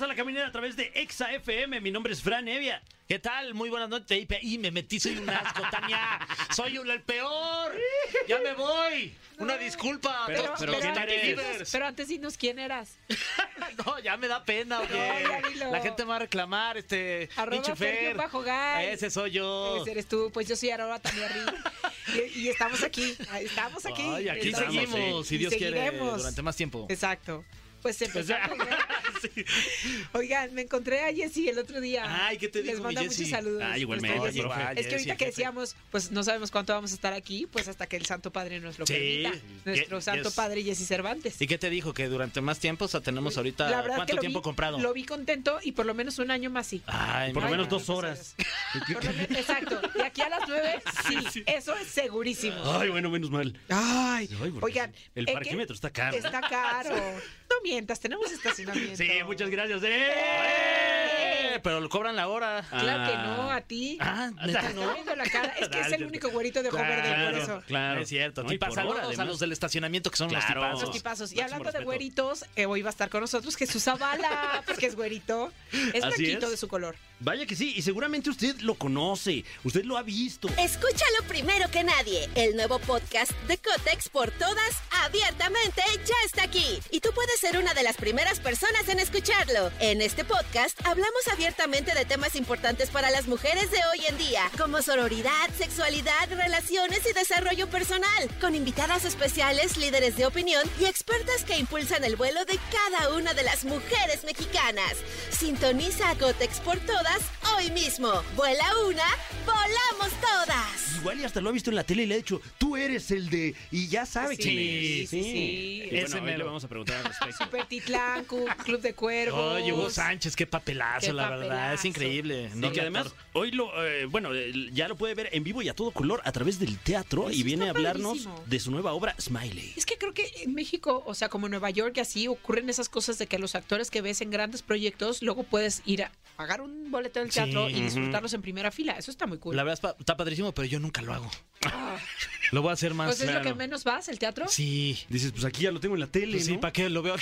Bienvenidos a la caminera a través de Exa FM. Mi nombre es Fran Evia. ¿Qué tal? Muy buenas noches. Y me metí, soy un asco, Tania. Soy un- el peor. Ya me voy. Una disculpa. Pero- No, pero no, ¿quién no, eres? Divers. Pero antes dinos quién eras. No, ya me da pena, oye. No. La gente me va a reclamar, este. Arroba Fer. Fergio bajo Gay. Ese soy yo. Ese eres tú, pues yo soy Aroba Tania. Y, y estamos aquí, estamos aquí. Ay, aquí Estamos- seguimos, si y Dios quiere, durante más tiempo. Exacto. Pues empezamos. ¿no? Oigan, me encontré a Jessy el otro día. Ay, ¿qué te Les dijo mi manda Jessy? muchos saludos. Ay, igualmente, profe. Es que ahorita que decíamos, pues no sabemos cuánto vamos a estar aquí, pues hasta que el Santo Padre nos lo Sí. permita. Nuestro. Santo Padre Jessy Cervantes. ¿Y qué te dijo? Que durante más tiempo, o sea, tenemos ahorita. La ¿Cuánto que tiempo vi- comprado? Lo vi contento y por lo menos un año más sí. Ay, Por lo menos no, dos horas. Menos- Exacto. De aquí a las nueve, sí, eso es segurísimo. Ay, bueno, menos mal. Ay, oigan. el ¿eh, parquímetro está caro. Está caro. No tenemos estacionamiento. Sí, muchas gracias. ¡Eh! Eh, Pero lo cobran la hora. Claro que no, a ti. Ah, Te no. viendo la cara. Es que es el único güerito de ojo verde, por Claro, eso. claro. Es cierto. No, y a además. los del estacionamiento que son Claro. los tipazos. Los tipazos. Y Máximo hablando de güeritos, eh, hoy va a estar con nosotros Jesús Zavala, porque es güerito. Es blanquito de su color. Vaya que sí, y seguramente usted lo conoce, usted lo ha visto. Escúchalo primero que nadie. El nuevo podcast de Cotex por todas, abiertamente, ya está aquí. Y tú puedes ser una de las primeras personas en escucharlo. En este podcast hablamos abiertamente de temas importantes para las mujeres de hoy en día, como sororidad, sexualidad, relaciones y desarrollo personal, con invitadas especiales, líderes de opinión y expertas que impulsan el vuelo de cada una de las mujeres mexicanas. Sintoniza a Cotex por todas hoy mismo. Vuela una, volamos todas. Igual y hasta lo ha visto en la tele y le ha dicho, tú eres el de... Y ya sabe Sí, quién sí, es. sí, sí. Y bueno, Ese hoy le mero. vamos a preguntar al respecto. Super Club de Cuervos. Oye, Hugo Sánchez, qué papelazo, Qué la verdad. Es papelazo. increíble. Y que además hoy lo, eh, bueno, eh, ya lo puede ver en vivo y a todo color a través del teatro Eso y viene a hablarnos padrísimo. de su nueva obra Smiley. Es que creo que en México, o sea, como en Nueva York y así, ocurren esas cosas de que los actores que ves en grandes proyectos, luego puedes ir a pagar un boleto del Sí. teatro y disfrutarlos en primera fila. Eso está muy cool. La verdad es está padrísimo, pero yo nunca lo hago. Lo voy a hacer más. Pues es lo que menos vas, el teatro. Sí. Dices, pues aquí ya lo tengo en la tele, Pues sí, ¿no? ¿para qué lo veo?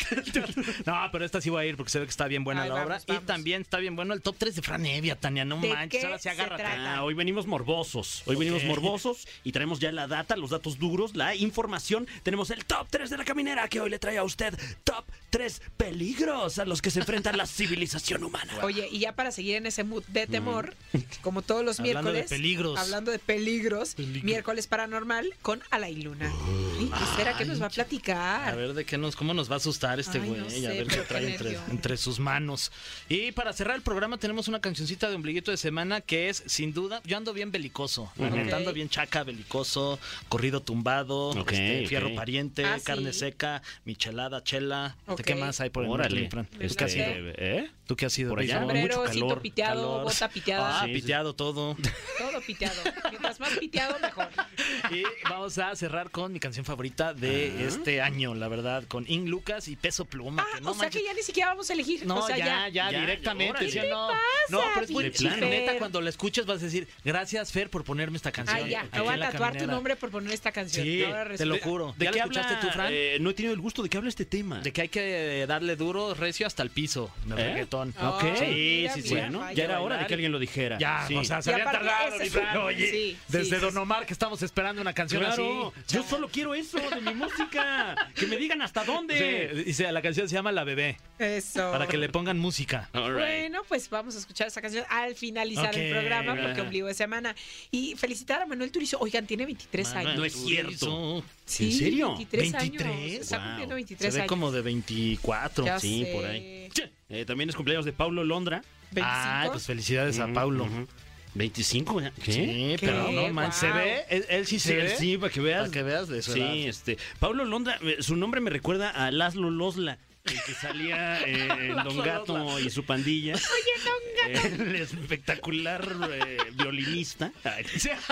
no, pero esta sí voy a ir porque se ve que está bien buena Ay, la vamos, obra. vamos. Y también está bien bueno el top 3 de Fran Evia, Tania. No ¿De manches, qué ahora sí se agárrate. trata? Ah, hoy venimos morbosos. Hoy venimos morbosos y traemos ya la data, los datos duros, la información. Tenemos el top 3 de la caminera que hoy le trae a usted top 3 peligros a los que se enfrenta la civilización humana. Oye, y ya para seguir en ese mood de temor, como todos los Hablando de miércoles. peligros. Hablando de peligros. Miércoles paranormal con Alain Luna. ¿Y ¿Qué será que nos va a platicar? A ver de qué nos, cómo nos va a asustar este güey. no a ver qué trae entre, sus manos. Y para cerrar el programa tenemos una cancioncita de ombliguito de semana que es, sin duda, yo ando bien belicoso. Ok. ando bien chaca, belicoso, corrido tumbado, este, fierro pariente, Ah, sí. carne seca, michelada, chela. Ok. ¿Qué más hay por el Órale. sé. ¿Eh? ¿Tú qué has sido? Por allá? Sombrero, mucho calor, piteado, calor. bota piteada. Ah, Sí, sí. piteado todo. Todo piteado. Mientras más piteado, mejor. Y vamos a cerrar con mi canción favorita de este año, la verdad, con In Lucas y Peso Pluma. Ah, que no o sea manches, que ya ni siquiera vamos a elegir. No, o sea, ya, ya, ya, directamente. órale. ¿sí o ¿Qué no? pasa, no, pero es muy? Neta, cuando la escuches vas a decir, gracias, Fer, por ponerme esta canción. Ay, ya. Me voy a tatuar tu caminera". nombre por poner esta canción. Sí, Ahora te lo juro. ¿De ¿Ya qué la habla? escuchaste tú, Fran? Eh, no he tenido el gusto de que hable este tema. De que hay que darle duro, recio hasta el piso, ¿Eh? Ok. Ay, sí, mira, sí, sí. Bueno, ya era hora de que alguien lo dijera. Ya, Sí. o sea, se habían tardado, es. Oye, sí, desde sí, Don. Omar que estamos esperando una canción Claro, así. yo solo quiero eso de mi música. Que me digan hasta dónde. Sí, dice, la canción se llama La Bebé, Eso. para que le pongan música. Right. Bueno, pues vamos a escuchar esa canción al finalizar el Ok, programa, porque va. ombligo de semana. Y felicitar a Manuel Turizo. Oigan, tiene 23 años. no es cierto. Sí, ¿En serio? 23, 23, años. Está wow. cumpliendo Se 23 ve años. como de 24. Ya sí, sé. por ahí. Eh, también es cumpleaños de Paulo Londra. 25. Ay, pues felicidades a Paulo. Ujú. 25, ¿ya? ¿qué? Sí, ¿Qué? pero no man, se Wow. ve, él, él sí se Sí, ve. sí, para que veas. Para que veas de su Sí, edad. este. Paulo Londra, eh, su nombre me recuerda a Laszlo Losla, el que salía eh, en Don Gato y su pandilla. Oye, Don Gato. El espectacular eh, violinista. Ay,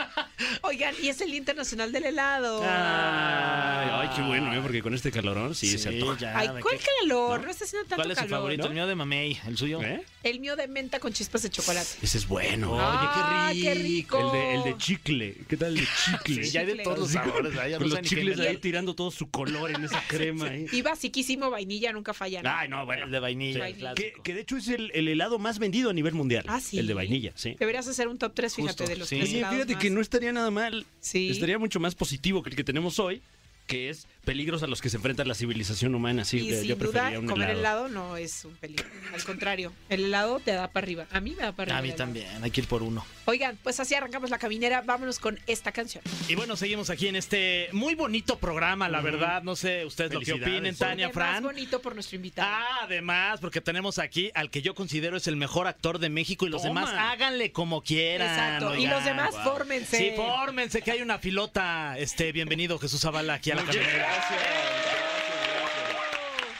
Oigan, y es el Día Internacional del Helado. ay, qué bueno, ¿eh? Porque con este calorón sí, Sí, se antoja. ya, Ay, ¿de ¿cuál qué? calor? No, está haciendo tanto ¿Cuál es su calor. favorito? ¿no? El mío de Mamey, el suyo. ¿Eh? El mío de menta con chispas de chocolate. Ese es bueno. Ah, qué rico. El de, el de chicle. ¿Qué tal el de chicle? Sí, ya hay de todos los con- sabores. no con los qué chicles ahí tirando todo su color en esa crema. ahí. Y basiquísimo, vainilla, nunca falla. ¿no? Ay, no, bueno. El de vainilla. Sí. el Que, de hecho es el, el helado más vendido a nivel mundial. Ah, sí. El de vainilla, sí. Deberías hacer un top 3, fíjate, Justo, de los sí. tres helados fíjate más. que no estaría nada mal. Sí. Estaría mucho más positivo que el que tenemos hoy, que es peligros a los que se enfrenta la civilización humana. Sí, y yo sin duda, preferiría un comer helado. helado. no es un peligro. Al contrario, el helado te da para arriba. A mí me da para arriba. A mí también, hay que ir por uno. Oigan, pues así arrancamos la caminera. Vámonos con esta canción. Y bueno, seguimos aquí en este muy bonito programa, la verdad. No sé ustedes lo que opinen, Tania, Porque más Fran. bonito por nuestro invitado. Ah, además, porque tenemos aquí al que yo considero es el mejor actor de México y los Toma. demás háganle como quieran. Exacto. Y los demás, wow. fórmense. Sí, fórmense, que hay una filota. Este, bienvenido, Jesús Zavala, aquí a la caminera. Gracias.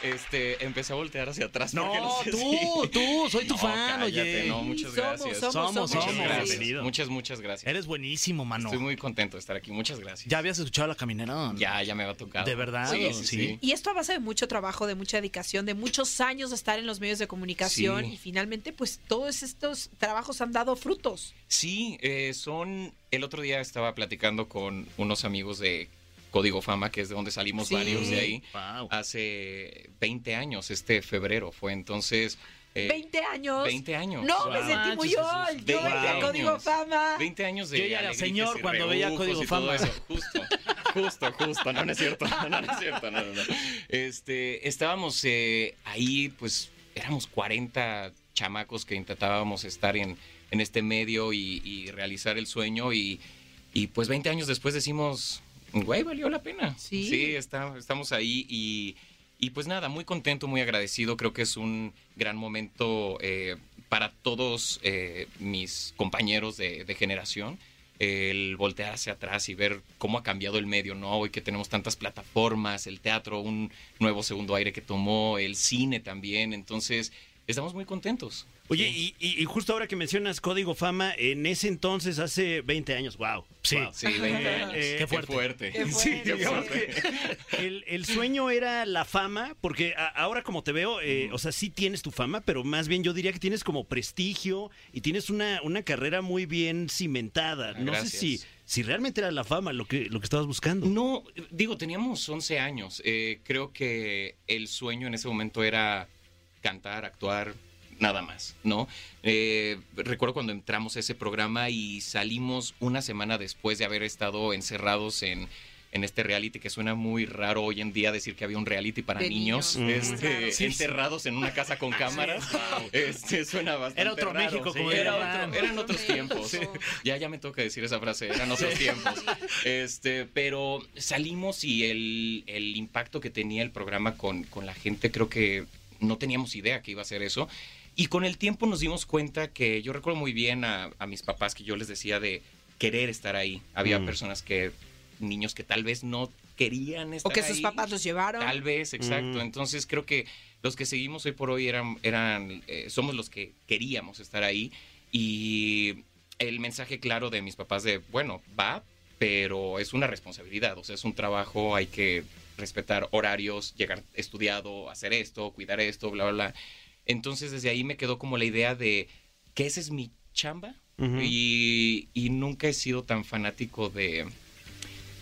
Este, empecé a voltear hacia atrás. No, porque sé tú, si- tú, soy tu No, fan, cállate, oye. No, muchas Somos, gracias. somos, Somos, somos. somos. Muchas gracias. Bienvenido. Muchas, muchas gracias. Eres buenísimo, mano. Estoy muy contento de estar aquí. Muchas gracias. ¿Ya habías escuchado la caminera? Ya, ya me va a tocar. ¿De verdad? Sí, Sí. sí, sí. Y esto a base de mucho trabajo, de mucha dedicación, de muchos años de estar en los medios de comunicación Sí. y finalmente pues todos estos trabajos han dado frutos. Sí, eh, son. El otro día estaba platicando con unos amigos de Código Fama, que es de donde salimos Sí. varios de ahí. Wow. Hace 20 años, este febrero fue entonces. eh, 20 años. 20 años. No, me sentí muy Manches, old. Veinte Yo veía años. Código Fama. 20 años de Yo ya era señor cuando veía Código Fama. eso. Justo, justo, justo. No, no es cierto. No, no es cierto. No, no, no. Este, estábamos eh, ahí, pues, éramos 40 chamacos que intentábamos estar en, en este medio y, y realizar el sueño y, y, pues 20 años después decimos, güey, valió la pena. Sí. está- estamos ahí y, y pues nada, muy contento, muy agradecido. Creo que es un gran momento eh, para todos eh, mis compañeros de, de generación. El voltear hacia atrás y ver cómo ha cambiado el medio, ¿no? Hoy que tenemos tantas plataformas, el teatro, un nuevo segundo aire que tomó, el cine también. Entonces, estamos muy contentos. Oye, y, y- y justo ahora que mencionas Código Fama, en ese entonces, hace 20 años, wow. Sí. wow. Sí, 20 años. Eh, Qué fuerte. Qué Sí, fuerte. digamos que el, el sueño era la fama, porque a- ahora como te veo, eh, o sea, sí tienes tu fama, pero más bien yo diría que tienes como prestigio y tienes una, una carrera muy bien cimentada. No Gracias. sé si, si realmente era la fama lo que, lo que estabas buscando. No, digo, teníamos 11 años. Eh, creo que el sueño en ese momento era cantar, actuar, nada más, ¿no? Eh, recuerdo cuando entramos a ese programa y salimos una semana después de haber estado encerrados en, en este reality, que suena muy raro hoy en día decir que había un reality para De niños, niños, este. Sí, sí. encerrados en una casa con cámaras. Este, suena bastante Era otro raro. México, como era otro- eran otros tiempos. Ya, ya me toca decir esa frase, eran otros tiempos. Este, pero salimos y el, el impacto que tenía el programa con, con la gente, creo que no teníamos idea que iba a ser eso. Y con el tiempo nos dimos cuenta que yo recuerdo muy bien a, a mis papás que yo les decía de querer estar ahí. Había Mm. personas que, niños que tal vez no querían estar O que sus ahí. papás los llevaron. Tal vez, exacto. Mm. Entonces creo que los que seguimos hoy por hoy eran, eran eh, somos los que queríamos estar ahí. Y el mensaje claro de mis papás de, bueno, va, pero es una responsabilidad, o sea, es un trabajo, hay que respetar horarios, llegar estudiado, hacer esto, cuidar esto, bla, bla, bla. Entonces desde ahí me quedó como la idea de que esa es mi chamba y, y nunca he sido tan fanático de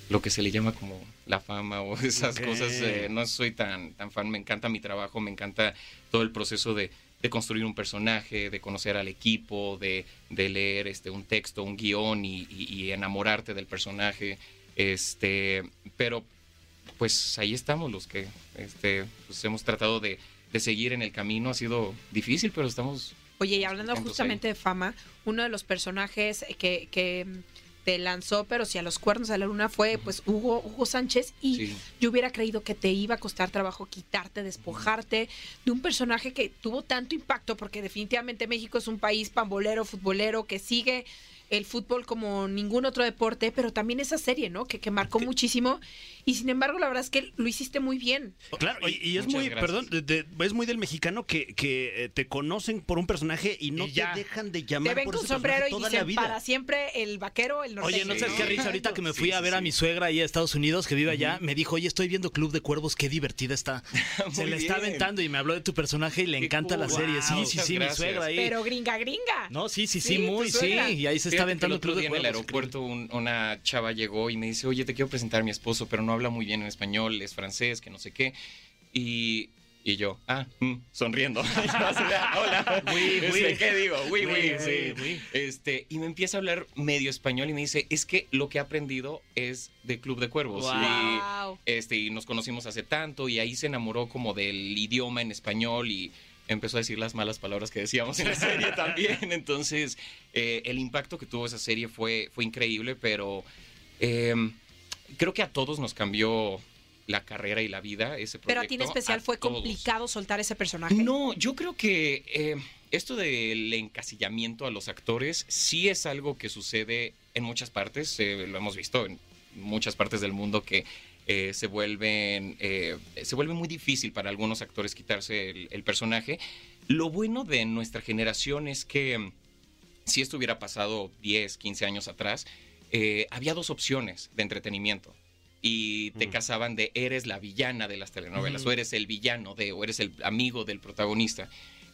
lo que se le llama como la fama o esas cosas. eh, no soy tan, tan fan, me encanta mi trabajo, me encanta todo el proceso de, de construir un personaje, de conocer al equipo, de, de leer este, un texto, un guion y, y- y enamorarte del personaje. Este, pero pues ahí estamos los que este, pues, hemos tratado de, de seguir en el camino. Ha sido difícil, pero estamos Oye, y hablando justamente de fama, uno de los personajes que, que mm, te lanzó, pero si a los cuernos de la luna fue pues Hugo, Hugo Sánchez y Sí. yo hubiera creído que te iba a costar trabajo quitarte, despojarte de un personaje que tuvo tanto impacto porque definitivamente México es un país pambolero, futbolero, que sigue el fútbol como ningún otro deporte, pero también esa serie, ¿no? Que, que marcó muchísimo y sin embargo la verdad es que lo hiciste muy bien. Claro, y, y es Muchas muy, gracias. perdón, de- de- es muy del mexicano que, que eh, te conocen por un personaje y no Y ya. te dejan de llamar Te ven por con ese sombrero y toda la dicen vida. para siempre el vaquero, el norteño. Oye, no sé Sí. qué risa ahorita que me fui Sí, a sí, ver a mi suegra ahí a Estados Unidos, que vive allá, me dijo, oye, estoy viendo Club de Cuervos, qué divertida está. Se le está aventando y me habló de tu personaje y le Qué encanta la serie. Sí, Wow. sí, sí, mi suegra ahí. Pero gringa, gringa. No, sí, sí, Sí, muy, sí. Y ahí se está aventando el otro día en el aeropuerto un- una chava llegó y me dice, oye, te quiero presentar a mi esposo, pero no habla muy bien en español, es francés, que no sé qué. Y, y yo, ah, mm, sonriendo. Hola. Oui, Este, oui. ¿Qué digo? Oui, oui, sí. Este, y me empieza a hablar medio español y me dice, es que lo que he aprendido es de Club de Cuervos. Wow. Y, este, y nos conocimos hace tanto y ahí se enamoró como del idioma en español y empezó a decir las malas palabras que decíamos en la serie también. Entonces, eh, el impacto que tuvo esa serie fue, fue increíble, pero eh, creo que a todos nos cambió la carrera y la vida ese proyecto. Pero a ti en especial fue todos. complicado soltar ese personaje. No, yo creo que eh, esto del encasillamiento a los actores sí es algo que sucede en muchas partes, eh, lo hemos visto en muchas partes del mundo que eh, se vuelven eh, se vuelve muy difícil para algunos actores quitarse el, el personaje. Lo bueno de nuestra generación es que mm, si esto hubiera pasado 10, 15 años atrás, eh, había dos opciones de entretenimiento. Y te Mm. casaban de eres la villana de las telenovelas, o eres el villano de, o eres el amigo del protagonista.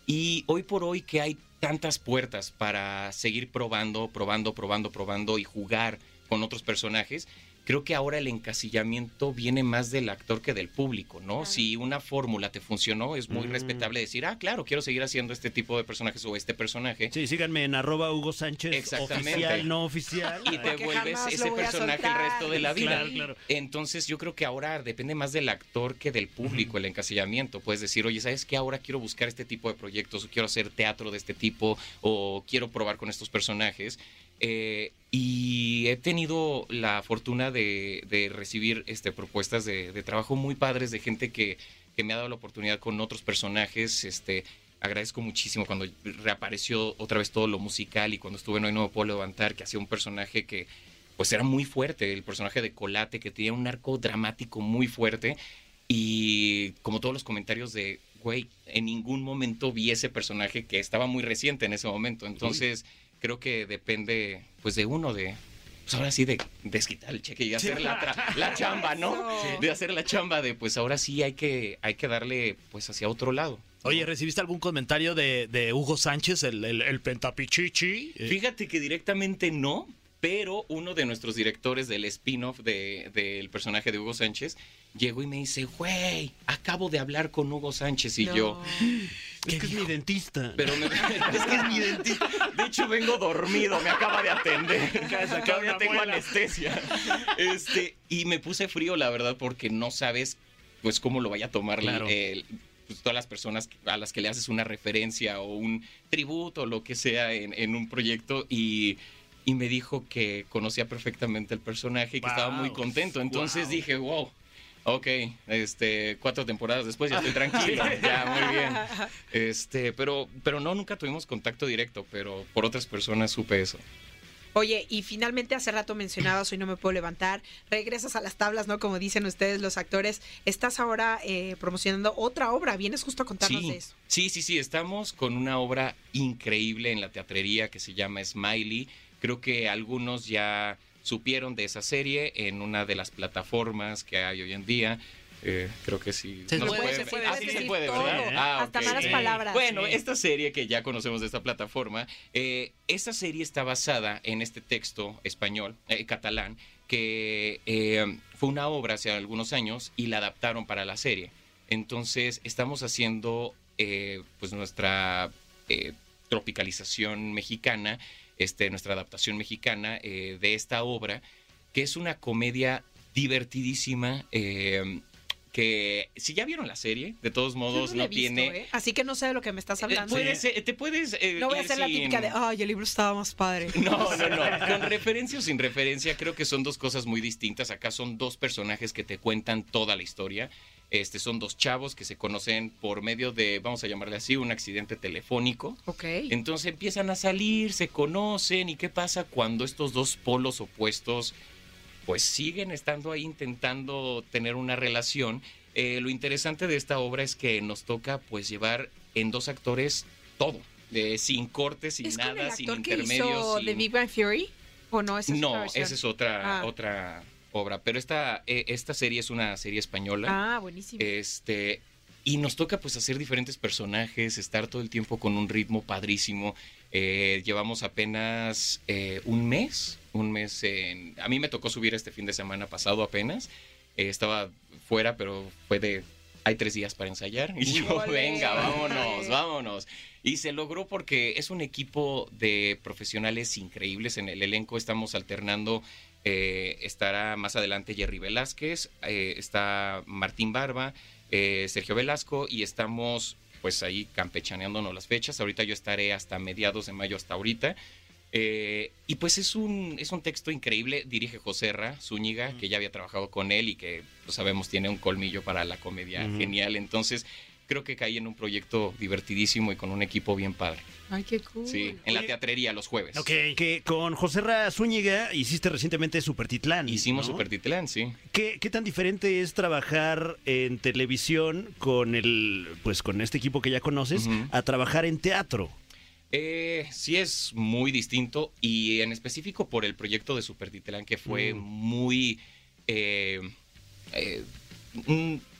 Y hoy por hoy que hay tantas puertas para seguir probando, probando, probando, probando y jugar con otros personajes, creo que ahora el encasillamiento viene más del actor que del público, ¿no? Claro. Si una fórmula te funcionó, es muy Mm. respetable decir, ah, claro, quiero seguir haciendo este tipo de personajes o este personaje. Sí, síganme en arroba Hugo Sánchez, Exactamente. oficial, no oficial. Y te vuelves ese personaje el resto de la vida. Claro, claro. Entonces yo creo que ahora depende más del actor que del público el encasillamiento. Puedes decir, oye, ¿sabes qué? Ahora quiero buscar este tipo de proyectos, o quiero hacer teatro de este tipo, o quiero probar con estos personajes. Eh, y he tenido la fortuna de, de recibir este, propuestas de, de trabajo muy padres de gente que, que me ha dado la oportunidad con otros personajes. Este, agradezco muchísimo cuando reapareció otra vez todo lo musical y cuando estuve en Hoy No Me Puedo Levantar, que hacía un personaje que pues era muy fuerte, el personaje de Colate, que tenía un arco dramático muy fuerte y como todos los comentarios de, güey, en ningún momento vi ese personaje que estaba muy reciente en ese momento, entonces creo que depende pues de uno de... Pues ahora sí de desquitar el cheque y hacer la, tra- la chamba, ¿no? De hacer la chamba de pues ahora sí hay que, hay que darle pues hacia otro lado. Oye, ¿recibiste algún comentario de, de Hugo Sánchez, el, el, el pentapichichi? Eh, Fíjate que directamente no, pero uno de nuestros directores del spin-off de- del personaje de Hugo Sánchez llegó y me dice, güey, acabo de hablar con Hugo Sánchez y No. yo, Es que es mi dentista. pero me- es que es mi dentista. De hecho, vengo dormido, me acaba de atender. Todavía tengo anestesia. Este, y me puse frío, la verdad, porque no sabes pues cómo lo vaya a tomar Claro. el- pues, todas las personas a las que le haces una referencia o un tributo o lo que sea en, en un proyecto y, y me dijo que conocía perfectamente el personaje y que estaba muy contento. Entonces Wow. dije, wow. Ok, este, cuatro temporadas después ya estoy tranquilo, ya muy bien. Este, pero, pero no, nunca tuvimos contacto directo, pero por otras personas supe eso. Oye, y finalmente hace rato mencionabas, hoy no me puedo levantar, regresas a las tablas, ¿no? Como dicen ustedes los actores, estás ahora eh, promocionando otra obra, vienes justo a contarnos Sí, de eso. sí, sí, sí, estamos con una obra increíble en la teatrería que se llama Smiley. Creo que algunos ya supieron de esa serie en una de las plataformas que hay hoy en día. Eh, creo que sí. Se no puede, se se puede Ah, sí decir se puede, todo, ¿verdad? Ah, hasta malas palabras. Bueno, Sí. esta serie que ya conocemos de esta plataforma, eh, esta serie está basada en este texto español, eh, catalán, que eh, fue una obra hace algunos años y la adaptaron para la serie. Entonces, estamos haciendo eh, pues nuestra eh, tropicalización mexicana, este, nuestra adaptación mexicana eh, de esta obra. que es una comedia divertidísima. eh, que si ya vieron la serie, de todos Yo modos no no, he visto, tiene. ¿eh? Así que no sé de lo que me estás Eh, hablando. puedes, eh, te puedes. eh, no voy a hacer la típica de, ay, el libro estaba más padre. No, no, no. Con referencia o sin referencia, creo que son dos cosas muy distintas. Acá son dos personajes que te cuentan toda la historia. Este, son dos chavos que se conocen por medio de, vamos a llamarle así, un accidente telefónico. Ok. Entonces empiezan a salir, se conocen. ¿Y qué pasa cuando estos dos polos opuestos pues siguen estando ahí intentando tener una relación? Eh, lo interesante de esta obra es que nos toca pues llevar en dos actores todo. eh, sin cortes, sin ¿Es con el nada, sin actor que intermedios. hizo sin- The Big Bang Theory? ¿O no? Esa es otra no, esa es otra, Ah. otra obra. Pero esta, eh, esta serie es una serie española. Ah, buenísimo. Este. Y nos toca pues hacer diferentes personajes, estar todo el tiempo con un ritmo padrísimo. Eh, llevamos apenas eh, un mes, un mes en... A mí me tocó subir este fin de semana pasado apenas. Eh, estaba fuera, pero fue de... Hay tres días para ensayar. Y yo, venga, vámonos, vámonos. Y se logró porque es un equipo de profesionales increíbles. En el elenco estamos alternando. eh, estará más adelante Jerry Velázquez, eh, está Martín Barba, eh, Sergio Velasco y estamos pues ahí campechaneándonos las fechas. Ahorita yo estaré hasta mediados de mayo hasta ahorita. Eh, y pues es un, es un texto increíble, dirige José Ra Zúñiga, que ya había trabajado con él y que pues, sabemos tiene un colmillo para la comedia genial. Entonces creo que caí en un proyecto divertidísimo y con un equipo bien padre. Ay, qué cool. Sí, en la teatrería los jueves. Ok. Que con José Ra Zúñiga hiciste recientemente Super Titlán. Hicimos ¿no? Super Titlán, sí. ¿Qué, qué tan diferente es trabajar en televisión con el, pues con este equipo que ya conoces, a trabajar en teatro? Eh, sí es muy distinto y en específico por el proyecto de Super Titlán que fue Mm. muy eh, eh,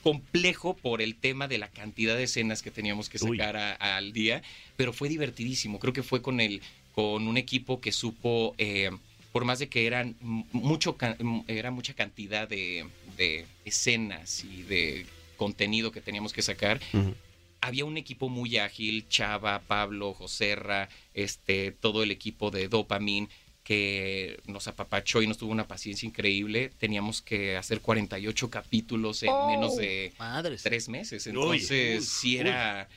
complejo por el tema de la cantidad de escenas que teníamos que sacar a- al día, pero fue divertidísimo. Creo que fue con el con un equipo que supo eh, por más de que eran mucho era mucha cantidad de, de escenas y de contenido que teníamos que sacar, había un equipo muy ágil, Chava, Pablo, Joserra, este, todo el equipo de Dopamine que nos apapachó y nos tuvo una paciencia increíble. Teníamos que hacer 48 capítulos en Oh. menos de Madres. tres meses. Entonces, uy, sí era,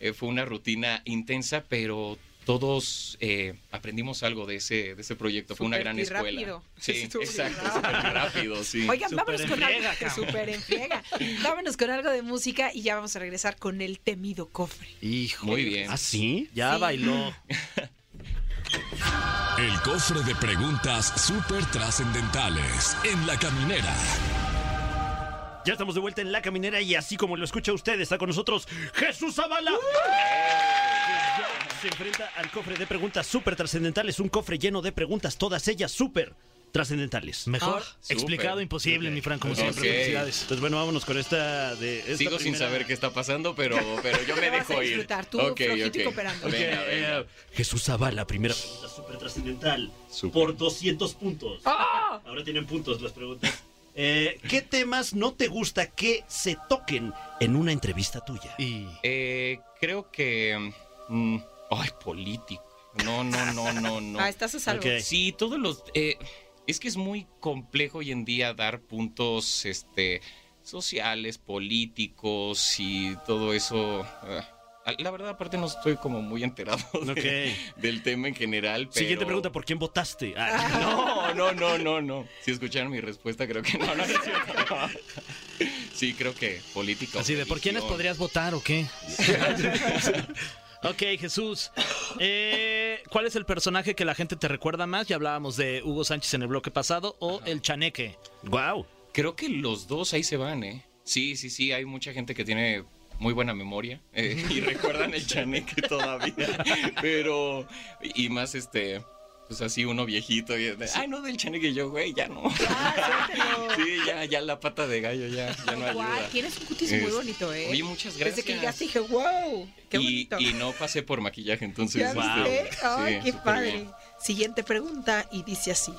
eh, fue una rutina intensa, pero todos eh, aprendimos algo de ese, de ese proyecto. Fue una gran escuela. rápido. Sí, exacto, rápido. súper rápido, sí. Oigan, vámonos con friega, algo súper en. Vámonos con algo de música y ya vamos a regresar con el temido cofre. Hijo. Muy bien. ¿Ah, sí? Ya Sí. bailó. El cofre de preguntas súper trascendentales en la caminera. Ya estamos de vuelta en La Caminera y así como lo escucha usted, está con nosotros Jesús Zavala. Ya se enfrenta al cofre de preguntas súper trascendentales, un cofre lleno de preguntas, todas ellas súper trascendentales. Mejor Ah. explicado imposible, mi Fran, como siempre. Felicidades. Entonces, bueno, vámonos con esta de esta Sigo sin saber qué está pasando, pero, pero yo me dejo a ir. disfrutar, tú Ok, flojito y ok. cooperando. Ok, Venga, venga. eh, Jesús Zavala, primera pregunta súper trascendental. Por 200 puntos. ¡Ah! Ahora tienen puntos las preguntas. Eh, ¿Qué temas no te gusta que se toquen en una entrevista tuya? Y Eh, creo que. mm, ay, político. No, no, no, no, no. Ah, estás a salvo. Sí, todos los. eh, es que es muy complejo hoy en día dar puntos este, sociales, políticos y todo eso. Ah, La verdad, aparte, no estoy como muy enterado de- del tema en general. Pero... Siguiente pregunta, ¿por quién votaste? Ah, No, no, no, no, no. Si escucharon mi respuesta, creo que no, no, no es cierto. Sí, creo que político. así de, ¿por quiénes podrías votar o qué? Ok, Jesús. Eh, ¿Cuál es el personaje que la gente te recuerda más? Ya hablábamos de Hugo Sánchez en el bloque pasado o el chaneque. Wow. Creo que los dos ahí se van, ¿eh? Sí, sí, sí, hay mucha gente que tiene muy buena memoria eh, y recuerdan el chaneque todavía, pero y más este pues así uno viejito y de, ay no del chaneque yo güey ya no Ah, sí ya ya la pata de gallo ya ya no Guau, ayuda tienes un cutis muy bonito, ¿eh? oye muchas Desde gracias que llegaste dije, wow, qué y, bonito. y no pasé por maquillaje entonces ¿Ya este, viste? Ay, sí, qué padre. bien. Siguiente pregunta y dice así.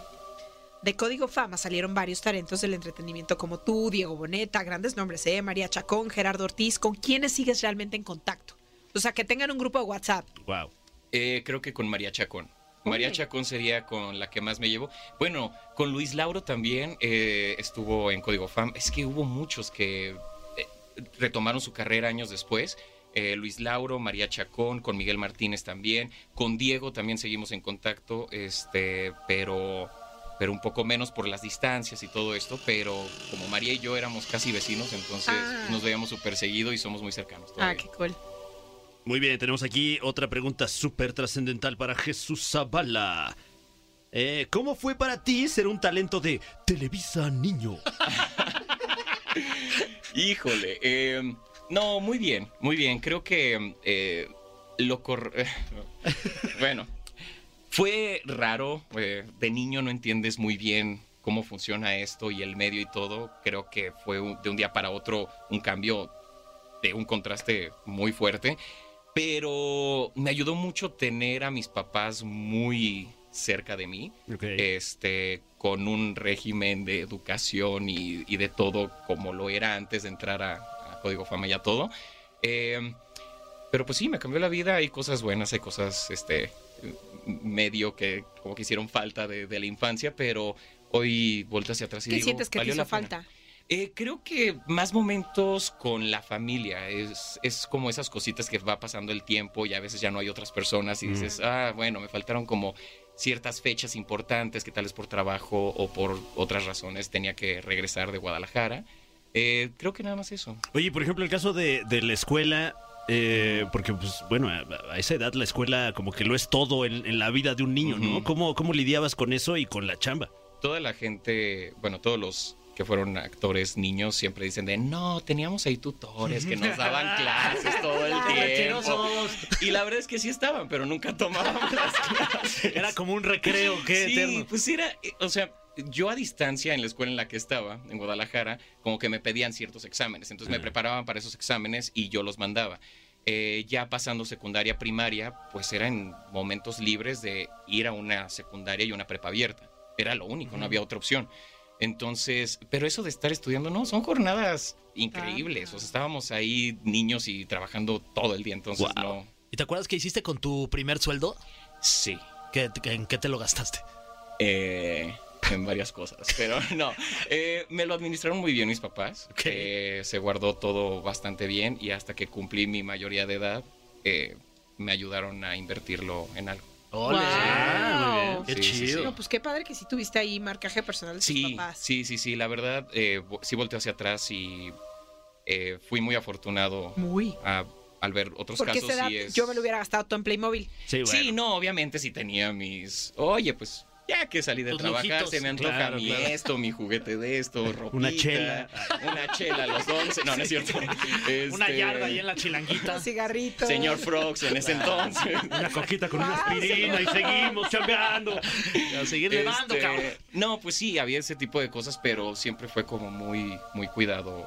De Código Fama salieron varios talentos del entretenimiento como tú, Diego Boneta, grandes nombres, ¿eh? María Chacón, Gerardo Ortiz. ¿Con quiénes sigues realmente en contacto? O sea, que tengan un grupo de WhatsApp. Wow. Eh, creo que con María Chacón María Chacón sería con la que más me llevo. Bueno, con Luis Lauro también eh, estuvo en Código Fam. Es que hubo muchos que eh, retomaron su carrera años después. Eh, Luis Lauro, María Chacón, con Miguel Martínez también, con Diego también seguimos en contacto, este, pero, pero un poco menos por las distancias y todo esto, pero como María y yo éramos casi vecinos, entonces Ah. nos veíamos súper seguido y somos muy cercanos. Ah, qué cool. Muy bien, tenemos aquí otra pregunta súper trascendental para Jesús Zavala. Eh, ¿Cómo fue para ti ser un talento de Televisa Niño? Híjole, eh, no, muy bien, muy bien. Creo que eh, lo cor... bueno, fue raro. eh, de niño no entiendes muy bien cómo funciona esto y el medio y todo. Creo que fue de un día para otro un cambio de un contraste muy fuerte. Pero me ayudó mucho tener a mis papás muy cerca de mí este, con un régimen de educación y, y de todo como lo era antes de entrar a, a Código Fama y a todo. Eh, pero pues sí, me cambió la vida. Hay cosas buenas, hay cosas este, medio que como que hicieron falta de, de la infancia, pero hoy vuelto hacia atrás y ¿Qué digo, sientes que te valió hizo la pena. Eh, creo que más momentos con la familia. Es, es como esas cositas que va pasando el tiempo y a veces ya no hay otras personas y dices, ah, bueno, me faltaron como ciertas fechas importantes que tal vez por trabajo o por otras razones tenía que regresar de Guadalajara. Eh, creo que nada más eso. Oye, por ejemplo, el caso de, de la escuela, eh, porque, pues, bueno, a, a esa edad la escuela como que lo es todo en, en la vida de un niño, ¿no? ¿Cómo, ¿Cómo lidiabas con eso y con la chamba? Toda la gente, bueno, todos los que fueron actores niños siempre dicen de no, teníamos ahí tutores que nos daban clases todo el tiempo. Y la verdad es que sí estaban, pero nunca tomábamos las clases. Era como un recreo, qué sí, eterno. pues era, o sea, yo a distancia en la escuela en la que estaba, en Guadalajara, como que me pedían ciertos exámenes, entonces me preparaban para esos exámenes y yo los mandaba. Eh, ya pasando secundaria, primaria, pues era en momentos libres de ir a una secundaria y una prepa abierta. Era lo único, no había otra opción. Entonces, pero eso de estar estudiando, no, son jornadas increíbles. O sea, estábamos ahí niños y trabajando todo el día, entonces no. ¿Y te acuerdas qué hiciste con tu primer sueldo? Sí. ¿Qué- qué- ¿En qué te lo gastaste? Eh, en varias cosas, pero no. Eh, me lo administraron muy bien mis papás. Ok. Eh, se guardó todo bastante bien y hasta que cumplí mi mayoría de edad, eh, me ayudaron a invertirlo en algo. ¡Ole! Guau. Qué Sí, sí, chido. sí. No, pues qué padre que sí tuviste ahí marcaje personal de tus Sí, papás. sí, sí, sí. La verdad, eh, sí volteé hacia atrás y eh, fui muy afortunado Muy. a- al ver otros Porque casos. esa edad es... yo me lo hubiera gastado todo en Playmobil. Sí, Sí, no, obviamente sí tenía mis. Oye, pues ya que salí de Tus trabajar, lujitos. se me antoja Claro, mi claro. esto, mi juguete de esto, ropita, Una chela. Una chela a los 11. No, no es cierto. Una Este, yarda ahí en la chilanguita. Un cigarrito. Señor Frogs en ese entonces. Una coquita con una aspirina y seguimos chambeando. A seguir levando, Este, cabrón. No, pues sí, había ese tipo de cosas, pero siempre fue como muy, muy cuidado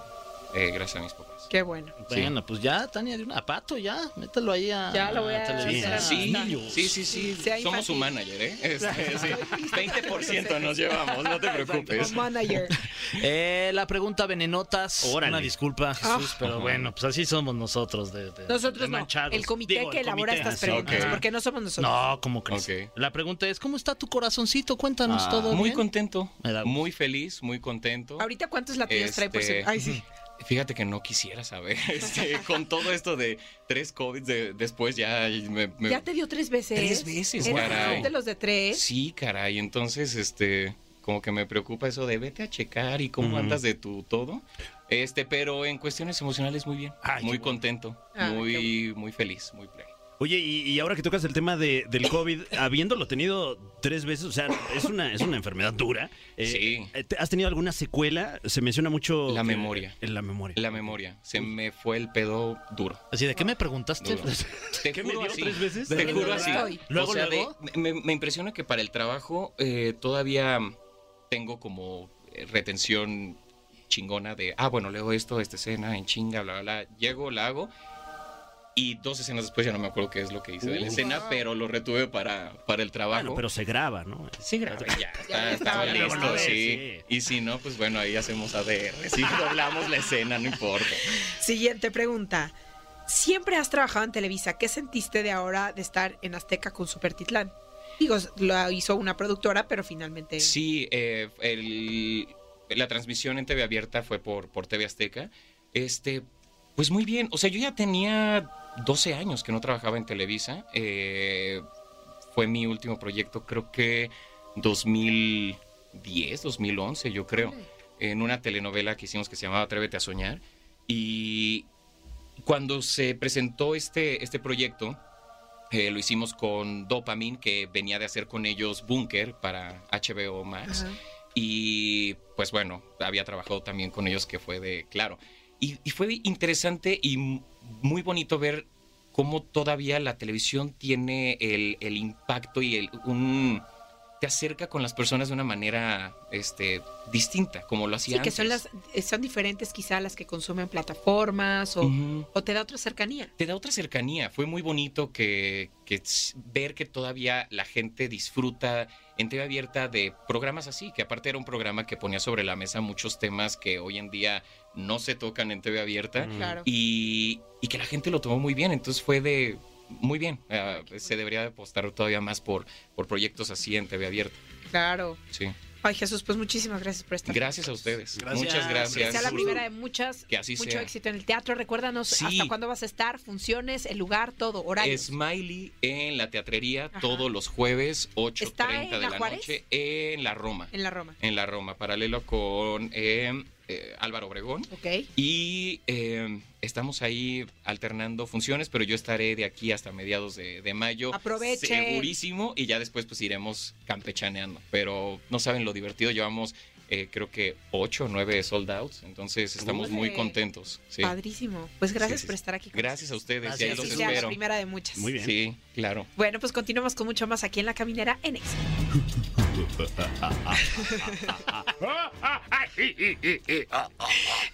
eh, gracias a mis papás. Qué bueno. Bueno, pues ya, Tania, de una pato, ya. Mételo ahí a. Ya lo voy a hacer. Sí, sí, sí, Somos su manager, ¿eh? Este, sí. 20% nos llevamos, no te preocupes. Como manager. Eh, la pregunta venenotas. Órale. Una disculpa, Jesús, Ah. pero bueno, pues así somos nosotros. De, de- Nosotros de no. manchados. El comité Digo, que el elabora comité. estas preguntas. Porque no somos nosotros. No, ¿cómo crees? La pregunta es, ¿cómo está tu corazoncito? Cuéntanos Ah, todo Muy bien. contento, Me da muy feliz, muy contento. Ahorita, ¿cuántos latidos trae por Este, ser? Ay, sí. Fíjate que no quisiera saber, este, con todo esto de tres COVID de- después ya me... me- Ya te dio tres veces. Tres veces, ¿Eres caray. de los de tres? Sí, caray, entonces, este, como que me preocupa eso de vete a checar y cómo andas de tu todo. Este, pero en cuestiones emocionales muy bien, Ay, muy bueno. contento, Ah, muy, muy feliz, muy pleno. Oye, y, y ahora que tocas el tema de, del COVID, habiéndolo tenido tres veces, o sea, es una, es una enfermedad dura. Eh, Sí. eh, ¿Has tenido alguna secuela? Se menciona mucho... La que- memoria. En la memoria. La memoria, se me fue el pedo duro. Así, ¿de qué me preguntaste? duro. Te ¿Qué me juro dio así. tres veces? Te De juro así. Luego, o sea, de- luego. me, me impresiona que para el trabajo eh, todavía tengo como eh, retención chingona de, ah, bueno, leo esto, esta escena, en chinga, bla, bla, bla. Llego, la hago. Y dos escenas después ya no me acuerdo qué es lo que hice de la escena, pero lo retuve para, para el trabajo. Bueno, pero se graba, ¿no? Sí, grabé, ya, está, ya listo, sí. sí. Y si no, pues bueno, ahí hacemos ADR. Si doblamos la escena, no importa. Siguiente pregunta. Siempre has trabajado en Televisa. ¿Qué sentiste de ahora de estar en Azteca con Super Titlán? Digo, lo hizo una productora, pero finalmente... Sí, eh, el- la transmisión en TV abierta fue por, por TV Azteca. Este, pues muy bien. O sea, yo ya tenía 12 años que no trabajaba en Televisa. Eh, fue mi último proyecto, creo que 2010, 2011, yo creo. En una telenovela que hicimos que se llamaba Atrévete a Soñar. Y cuando se presentó este, este proyecto, eh, lo hicimos con Dopamine, que venía de hacer con ellos Bunker para HBO Max. Ajá. Y pues bueno, había trabajado también con ellos, que fue de claro. Y, y fue interesante y muy bonito ver cómo todavía la televisión tiene el, el impacto y el, un te acerca con las personas de una manera este, distinta, como lo hacía Sí, que son, antes. las, eh, son diferentes quizá las que consumen plataformas o, o te da otra cercanía. te da otra cercanía. Fue muy bonito que, que ver que todavía la gente disfruta en TV abierta de programas así, que aparte era un programa que ponía sobre la mesa muchos temas que hoy en día no se tocan en TV abierta Claro. y, y que la gente lo tomó muy bien. Entonces fue de muy bien. Ah, se debería apostar todavía más por, por proyectos así en TV abierta. Claro. Sí. Ay, Jesús, pues muchísimas gracias por estar. Gracias a ustedes. Gracias. Muchas Que gracias. sea la primera de muchas. Que así mucho sea. éxito en el teatro. Recuérdanos Sí. hasta cuándo vas a estar, funciones, el lugar, todo, horarios. Smiley en la teatrería Ajá. todos los jueves, 8.30 ¿Está en de la la noche, en la Roma. En la Roma. En la Roma, paralelo con eh, eh, Álvaro Obregón. Ok. Y eh, estamos ahí alternando funciones, pero yo estaré de aquí hasta mediados de, de mayo. Aprovechen. Segurísimo. Y ya después pues iremos campechaneando. Pero no saben lo divertido. Llevamos eh, creo que ocho o nueve sold outs. Entonces estamos muy contentos. Sí. Padrísimo. Pues gracias Sí, sí, por estar aquí. con Gracias a ustedes. Gracias. y ahí los sea la espero. primera de muchas. Muy bien. Sí, claro. Bueno, pues continuamos con mucho más aquí en La Caminera en.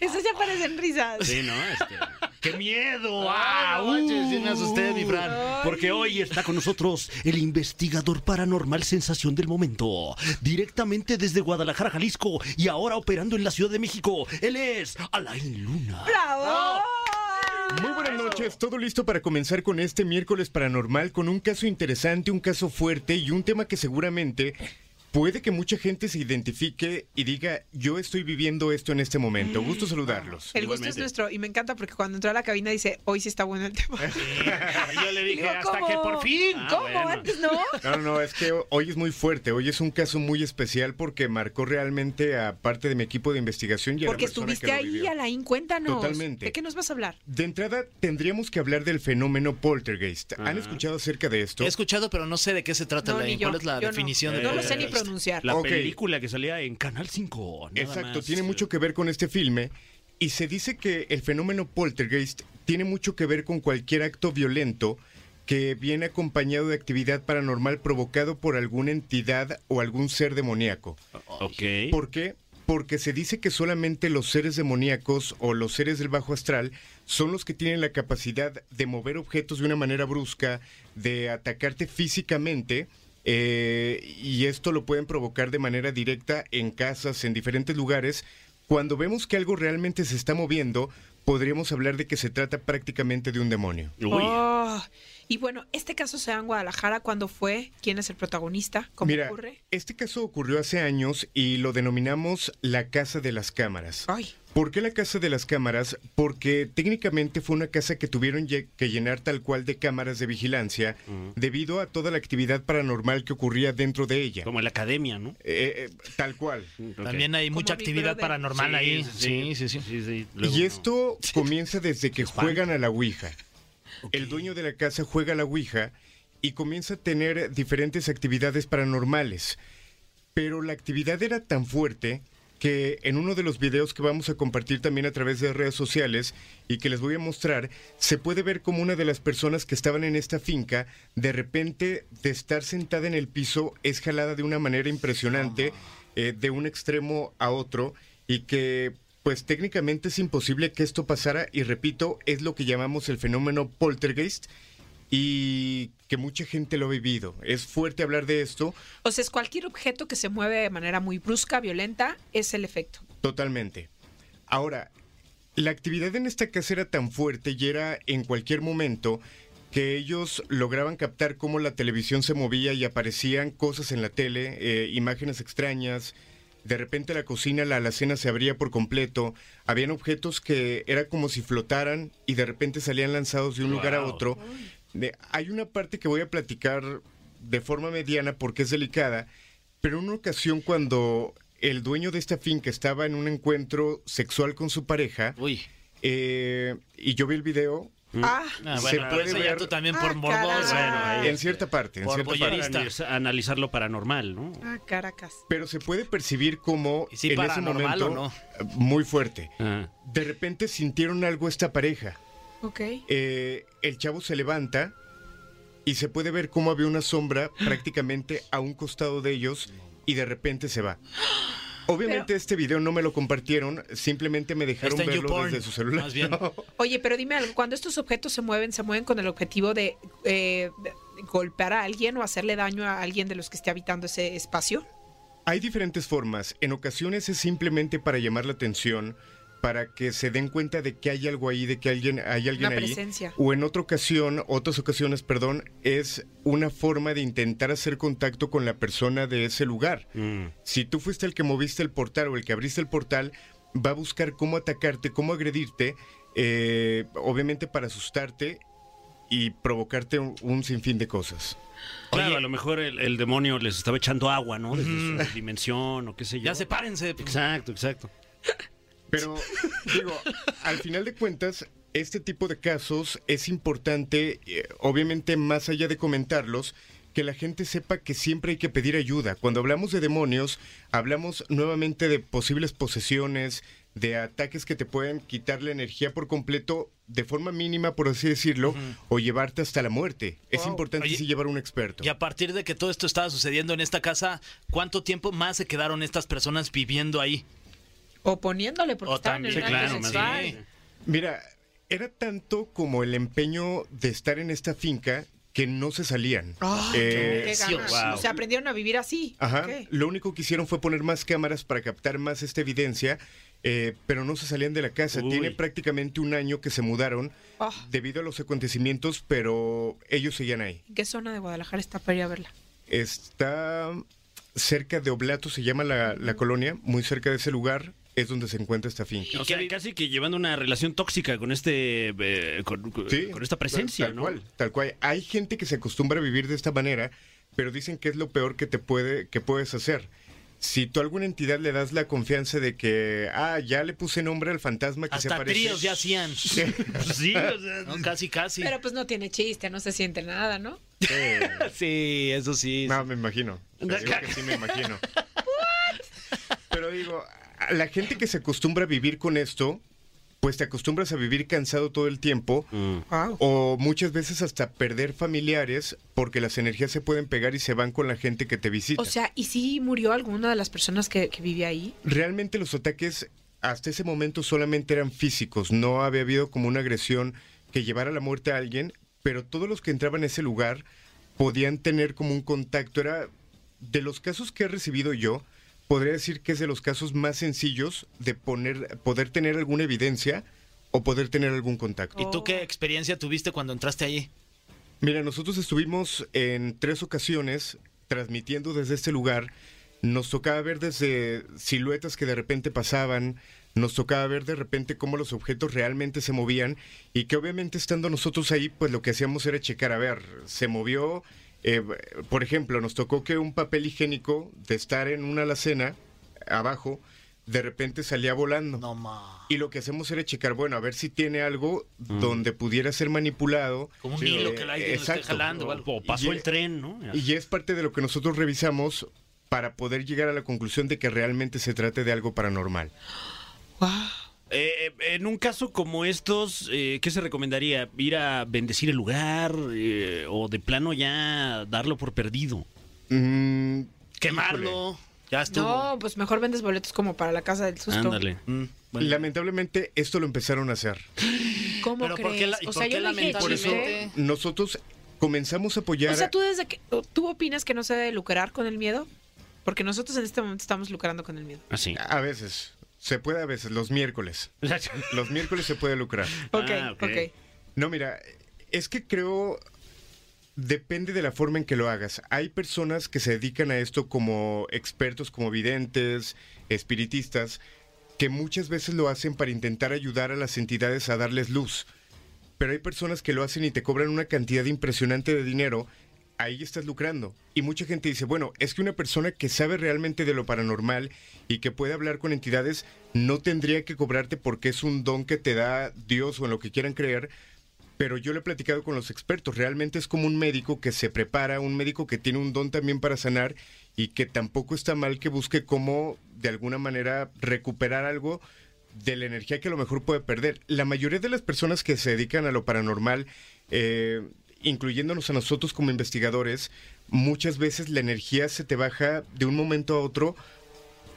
Esas ya parecen risas. Sí, ¿no? Este, ¡Qué miedo! Ah, no manches, sí me asusté, mi Fran. Porque hoy está con nosotros el investigador paranormal sensación del momento. Directamente desde Guadalajara, Jalisco. Y ahora operando en la Ciudad de México. Él es Alain Luna. ¡Bravo! Muy buenas noches, todo listo para comenzar con este miércoles paranormal con un caso interesante, un caso fuerte y un tema que seguramente puede que mucha gente se identifique y diga, yo estoy viviendo esto en este momento. Gusto saludarlos. El gusto es nuestro y me encanta porque cuando entró a la cabina dice, hoy sí está bueno el tema. Yo le dije, Digo, hasta ¿cómo? que por fin. Ah, ¿Cómo? bueno. Antes no. No, no, es que hoy es muy fuerte, hoy es un caso muy especial porque marcó realmente a parte de mi equipo de investigación y a la Porque que estuviste lo ahí, vivió. Alain, cuéntanos. Totalmente. ¿De qué nos vas a hablar? De entrada, tendríamos que hablar del fenómeno poltergeist. ¿Han escuchado acerca de esto? He escuchado, pero no sé de qué se trata. No, la- yo, ¿Cuál es la yo no. definición de No lo sé ni poltergeist? Pronunciar. La Ok. película que salía en Canal 5. nada Exacto, más. tiene mucho que ver con este filme y se dice que el fenómeno poltergeist tiene mucho que ver con cualquier acto violento que viene acompañado de actividad paranormal provocado por alguna entidad o algún ser demoníaco. Ok. ¿Por qué? Porque se dice que solamente los seres demoníacos o los seres del bajo astral son los que tienen la capacidad de mover objetos de una manera brusca, de atacarte físicamente, eh, y esto lo pueden provocar de manera directa en casas, en diferentes lugares. Cuando vemos que algo realmente se está moviendo, podríamos hablar de que se trata prácticamente de un demonio. Oh, y bueno, este caso se da en Guadalajara. ¿Cuándo fue? ¿Quién es el protagonista? ¿Cómo Mira, ocurre? este caso ocurrió hace años y lo denominamos la Casa de las Cámaras. Ay, ¿Por qué la casa de las cámaras? Porque técnicamente fue una casa que tuvieron que llenar tal cual de cámaras de vigilancia debido a toda la actividad paranormal que ocurría dentro de ella. Como en la academia, ¿no? Eh, eh, tal cual. También hay Como mucha actividad paranormal ahí. Sí, sí, sí. sí. Luego, y no. esto comienza desde que juegan a la Ouija. El dueño de la casa juega a la Ouija y comienza a tener diferentes actividades paranormales. Pero la actividad era tan fuerte que en uno de los videos que vamos a compartir también a través de redes sociales y que les voy a mostrar, se puede ver como una de las personas que estaban en esta finca, de repente de estar sentada en el piso, es jalada de una manera impresionante, eh, de un extremo a otro, y que pues técnicamente es imposible que esto pasara, y repito, es lo que llamamos el fenómeno poltergeist, y que mucha gente lo ha vivido. Es fuerte hablar de esto, o sea, es cualquier objeto que se mueve de manera muy brusca, violenta, es el efecto. Totalmente. Ahora, la actividad en esta casa era tan fuerte y era en cualquier momento que ellos lograban captar cómo la televisión se movía y aparecían cosas en la tele, eh, imágenes extrañas. De repente la cocina, la alacena se abría por completo. Habían objetos que era como si flotaran y de repente salían lanzados de un lugar a otro. De- hay una parte que voy a platicar de forma mediana porque es delicada, pero en una ocasión cuando el dueño de esta finca estaba en un encuentro sexual con su pareja Uy. eh, y yo vi el video, Ah, Ah, Se bueno, puede eso ya ver- tú también Ah, por morboso. caray. Bueno, ahí- en cierta parte, en Por cierta parte. Analizar lo paranormal, ¿no? ah, Caracas. Pero se puede percibir como ¿Y sí en ese momento o no? muy fuerte. Ah. De repente sintieron algo esta pareja. Ok. Eh, el chavo se levanta y se puede ver cómo había una sombra prácticamente a un costado de ellos y de repente se va. Obviamente este video no me lo compartieron, simplemente me dejaron verlo YouPorn, desde su celular. más bien. No. Oye, pero dime algo, cuando estos objetos se mueven, ¿se mueven con el objetivo de eh, de golpear a alguien o hacerle daño a alguien de los que esté habitando ese espacio? Hay diferentes formas. En ocasiones es simplemente para llamar la atención, para que se den cuenta de que hay algo ahí, de que alguien, hay alguien Una ahí. presencia. O en otra ocasión, otras ocasiones, perdón, es una forma de intentar hacer contacto con la persona de ese lugar. Mm. Si tú fuiste el que moviste el portal o el que abriste el portal, va a buscar cómo atacarte, cómo agredirte, eh, obviamente para asustarte y provocarte un, un sinfín de cosas. Claro, Oye. a lo mejor el, el demonio les estaba echando agua, ¿no? Desde su dimensión o qué sé yo. Ya sepárense. Exacto, exacto. Pero, digo, al final de cuentas, este tipo de casos es importante, eh, obviamente más allá de comentarlos, que la gente sepa que siempre hay que pedir ayuda. Cuando hablamos de demonios, hablamos nuevamente de posibles posesiones, de ataques que te pueden quitar la energía por completo de forma mínima, por así decirlo, o llevarte hasta la muerte. Es importante Oye, sí llevar un experto. Y a partir de que todo esto estaba sucediendo en esta casa, ¿cuánto tiempo más se quedaron estas personas viviendo ahí? O poniéndole, porque O estaban en también, un Sí, claro, sexual. bien. Mira, era tanto como el empeño de estar en esta finca que no se salían. Ay, Eh, qué ganas. wow. O sea, aprendieron a vivir así. Ajá. Lo único que hicieron fue poner más cámaras para captar más esta evidencia, eh, pero no se salían de la casa. Uy. Tiene prácticamente un año que se mudaron Ah. debido a los acontecimientos, pero ellos seguían ahí. ¿En qué zona de Guadalajara está para ir a verla? Está cerca de Oblato, se llama la, la colonia, muy cerca de ese lugar es donde se encuentra esta finca. O sea, casi que llevando una relación tóxica con este, eh, con, Sí, esta presencia, tal, ¿no? cual, tal cual. Hay gente que se acostumbra a vivir de esta manera, pero dicen que es lo peor que te puede, que puedes hacer. Si tú a alguna entidad le das la confianza de que, ah, ya le puse nombre al fantasma que se Hasta aparece. tríos ya hacían. Pues sí, o sea, No, casi, casi. Pero pues no tiene chiste, no se siente nada, ¿no? Sí, eso sí. No, me imagino. Te digo que sí me imagino. Pero digo, a la gente que se acostumbra a vivir con esto, pues te acostumbras a vivir cansado todo el tiempo. mm. O muchas veces hasta perder familiares porque las energías se pueden pegar y se van con la gente que te visita. O sea, ¿y si murió alguna de las personas que, que vivía ahí? Realmente los ataques hasta ese momento solamente eran físicos, no había habido como una agresión que llevara a la muerte a alguien, pero todos los que entraban a ese lugar podían tener como un contacto. Era de los casos que he recibido yo, podría decir que es de los casos más sencillos de poner, poder tener alguna evidencia o poder tener algún contacto. ¿Y tú qué experiencia tuviste cuando entraste allí? Mira, nosotros estuvimos en tres ocasiones transmitiendo desde este lugar. Nos tocaba ver desde siluetas que de repente pasaban, nos tocaba ver de repente cómo los objetos realmente se movían y que obviamente estando nosotros ahí, pues lo que hacíamos era checar, a ver, se movió, eh, por ejemplo, nos tocó que un papel higiénico de estar en una alacena abajo, de repente salía volando. No ma. Y lo que hacemos era checar, bueno, a ver si tiene algo donde pudiera ser manipulado. Como un Sí, hilo eh, que el aire esté jalando o algo. O pasó Y- el tren, ¿no? Y es parte de lo que nosotros revisamos para poder llegar a la conclusión de que realmente se trate de algo paranormal. Wow. Eh, en un caso como estos, eh, ¿qué se recomendaría? ¿Ir a bendecir el lugar eh, o de plano ya darlo por perdido? Mm, Quemarlo. Ya estuvo. No, pues mejor vendes boletos como para la casa del susto. Ándale. Mm, bueno. Lamentablemente esto lo empezaron a hacer. ¿Cómo Pero ¿por crees? qué la- o por sea, yo dije Por eso nosotros comenzamos a apoyar. O sea, tú desde que tú opinas que no se debe lucrar con el miedo? Porque nosotros en este momento estamos lucrando con el miedo. Así. A veces, se puede a veces, los miércoles. Los miércoles se puede lucrar. Ok, Ah, ok. ok. No, mira, Es que creo, depende de la forma en que lo hagas. Hay personas que se dedican a esto como expertos, como videntes, espiritistas, que muchas veces lo hacen para intentar ayudar a las entidades a darles luz. Pero hay personas que lo hacen y te cobran una cantidad impresionante de dinero. Ahí estás lucrando. Y mucha gente dice, bueno, es que una persona que sabe realmente de lo paranormal y que puede hablar con entidades no tendría que cobrarte porque es un don que te da Dios o en lo que quieran creer, pero yo lo he platicado con los expertos. Realmente es como un médico que se prepara, un médico que tiene un don también para sanar y que tampoco está mal que busque cómo, de alguna manera, recuperar algo de la energía que a lo mejor puede perder. La mayoría de las personas que se dedican a lo paranormal, eh, incluyéndonos a nosotros como investigadores, muchas veces la energía se te baja de un momento a otro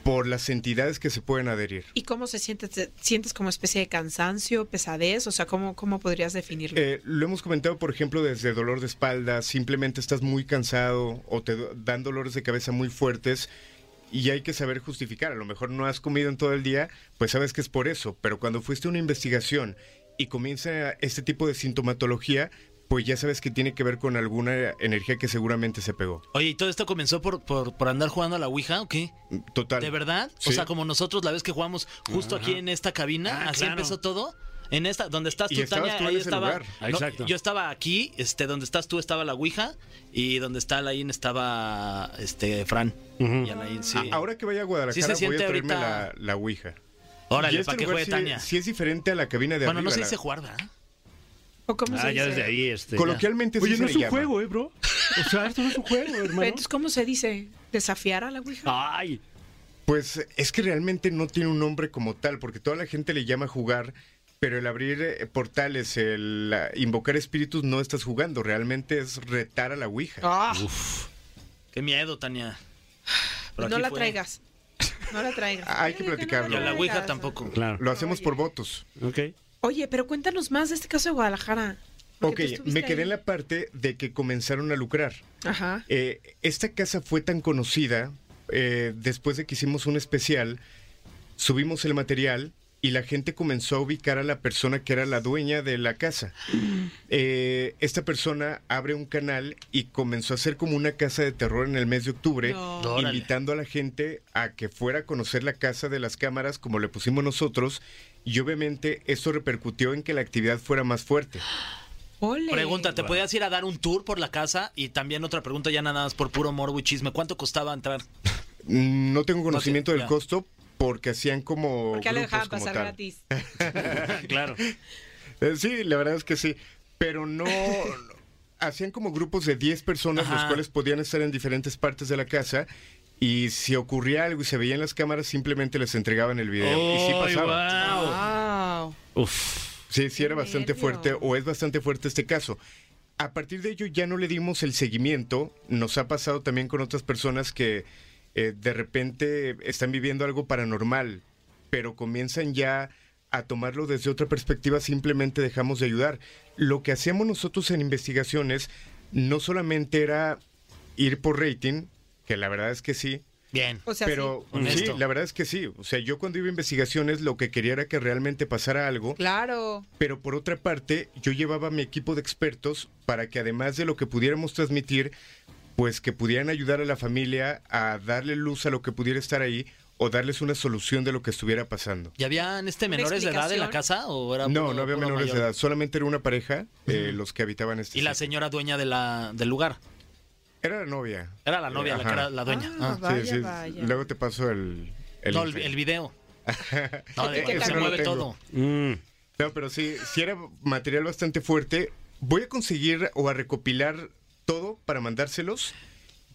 por las entidades que se pueden adherir. ¿Y cómo se siente? ¿Te ¿Sientes como especie de cansancio, pesadez? O sea, ¿cómo, cómo podrías definirlo? Eh, lo hemos comentado, por ejemplo, desde dolor de espalda, simplemente estás muy cansado o te dan dolores de cabeza muy fuertes y hay que saber justificar. A lo mejor no has comido en todo el día, pues sabes que es por eso, pero cuando fuiste a una investigación y comienza este tipo de sintomatología, pues ya sabes que tiene que ver con alguna energía que seguramente se pegó. Oye, ¿y todo esto comenzó por, por, por andar jugando a la Ouija o qué? Total. ¿De verdad? Sí. O sea, como nosotros la vez que jugamos justo aquí en esta cabina, Ah, así claro. empezó todo. En esta, donde estás tú, Tania, tú ahí estaba. lugar. No, exacto. yo estaba aquí, este, donde estás tú estaba la Ouija, y donde está Alain estaba este Fran. Y Alain, sí. A- Ahora que vaya a Guadalajara Sí se voy a traerme ahorita- la, la Ouija. Órale, este para que juegue sí- Tania. Sí es diferente a la cabina de bueno, no se la- dice jugar, ¿verdad? ¿O cómo Ah, se ya dice? desde ahí, este. Coloquialmente Oye, sí no se es le un llama. juego, ¿eh, bro? O sea, esto no es un juego, hermano. Entonces, ¿cómo se dice? ¿Desafiar a la Ouija? Ay, Pues es que realmente no tiene un nombre como tal, porque toda la gente le llama jugar, pero el abrir eh, portales, el ah, invocar espíritus no estás jugando, realmente es retar a la Ouija. Ah, Qué miedo, Tania. Pero no aquí la fue. traigas. No la traigas. Hay que platicarlo. Y a la Ouija traigas. tampoco. claro. Lo hacemos Oye. por votos. Ok. Oye, pero cuéntanos más de este caso de Guadalajara. Ok, me quedé ahí. en la parte de que comenzaron a lucrar. Ajá. Eh, esta casa fue tan conocida, eh, después de que hicimos un especial, subimos el material y la gente comenzó a ubicar a la persona que era la dueña de la casa. Eh, esta persona abre un canal y comenzó a hacer como una casa de terror en el mes de octubre, No. Invitando a la gente a que fuera a conocer la casa de las cámaras como le pusimos nosotros. Y obviamente esto repercutió en que la actividad fuera más fuerte. Ole. Pregunta, ¿te podías ir a dar un tour por la casa? Y también otra pregunta, ya nada más por puro morbo y chisme. ¿Cuánto costaba entrar? No tengo conocimiento del ya. costo porque hacían como ¿Por qué le grupos dejaban pasar tal. gratis? claro. Eh, Sí, la verdad es que sí, pero no hacían como grupos de 10 personas los cuales podían estar en diferentes partes de la casa y si ocurría algo y se veía en las cámaras simplemente les entregaban el video y sí pasaba. wow. Wow. Uf. Sí, sí era bastante fuerte o es bastante fuerte este caso. A partir de ello ya no le dimos el seguimiento. Nos ha pasado también con otras personas que eh, de repente están viviendo algo paranormal, pero comienzan ya a tomarlo desde otra perspectiva, simplemente dejamos de ayudar. Lo que hacíamos nosotros en investigaciones no solamente era ir por rating, que la verdad es que sí, Bien. O sea, pero sí. la verdad es que sí. O sea, yo cuando iba a investigaciones lo que quería era que realmente pasara algo. Claro. Pero por otra parte, yo llevaba a mi equipo de expertos para que además de lo que pudiéramos transmitir, pues que pudieran ayudar a la familia a darle luz a lo que pudiera estar ahí o darles una solución de lo que estuviera pasando. ¿Y habían este menores de edad en la casa? ¿O era No, puro- no había menores de edad, solamente era una pareja eh, los que habitaban este Y la señora dueña de la, del lugar. Era la novia. Era la novia, la, que era la dueña. Ah, Ah. vaya, sí, sí. vaya. Luego te paso el... el no, el, video. No, de ¿Qué que se No mueve todo. Mm. No, pero sí, sí era material bastante fuerte. Voy a conseguir o a recopilar todo para mandárselos.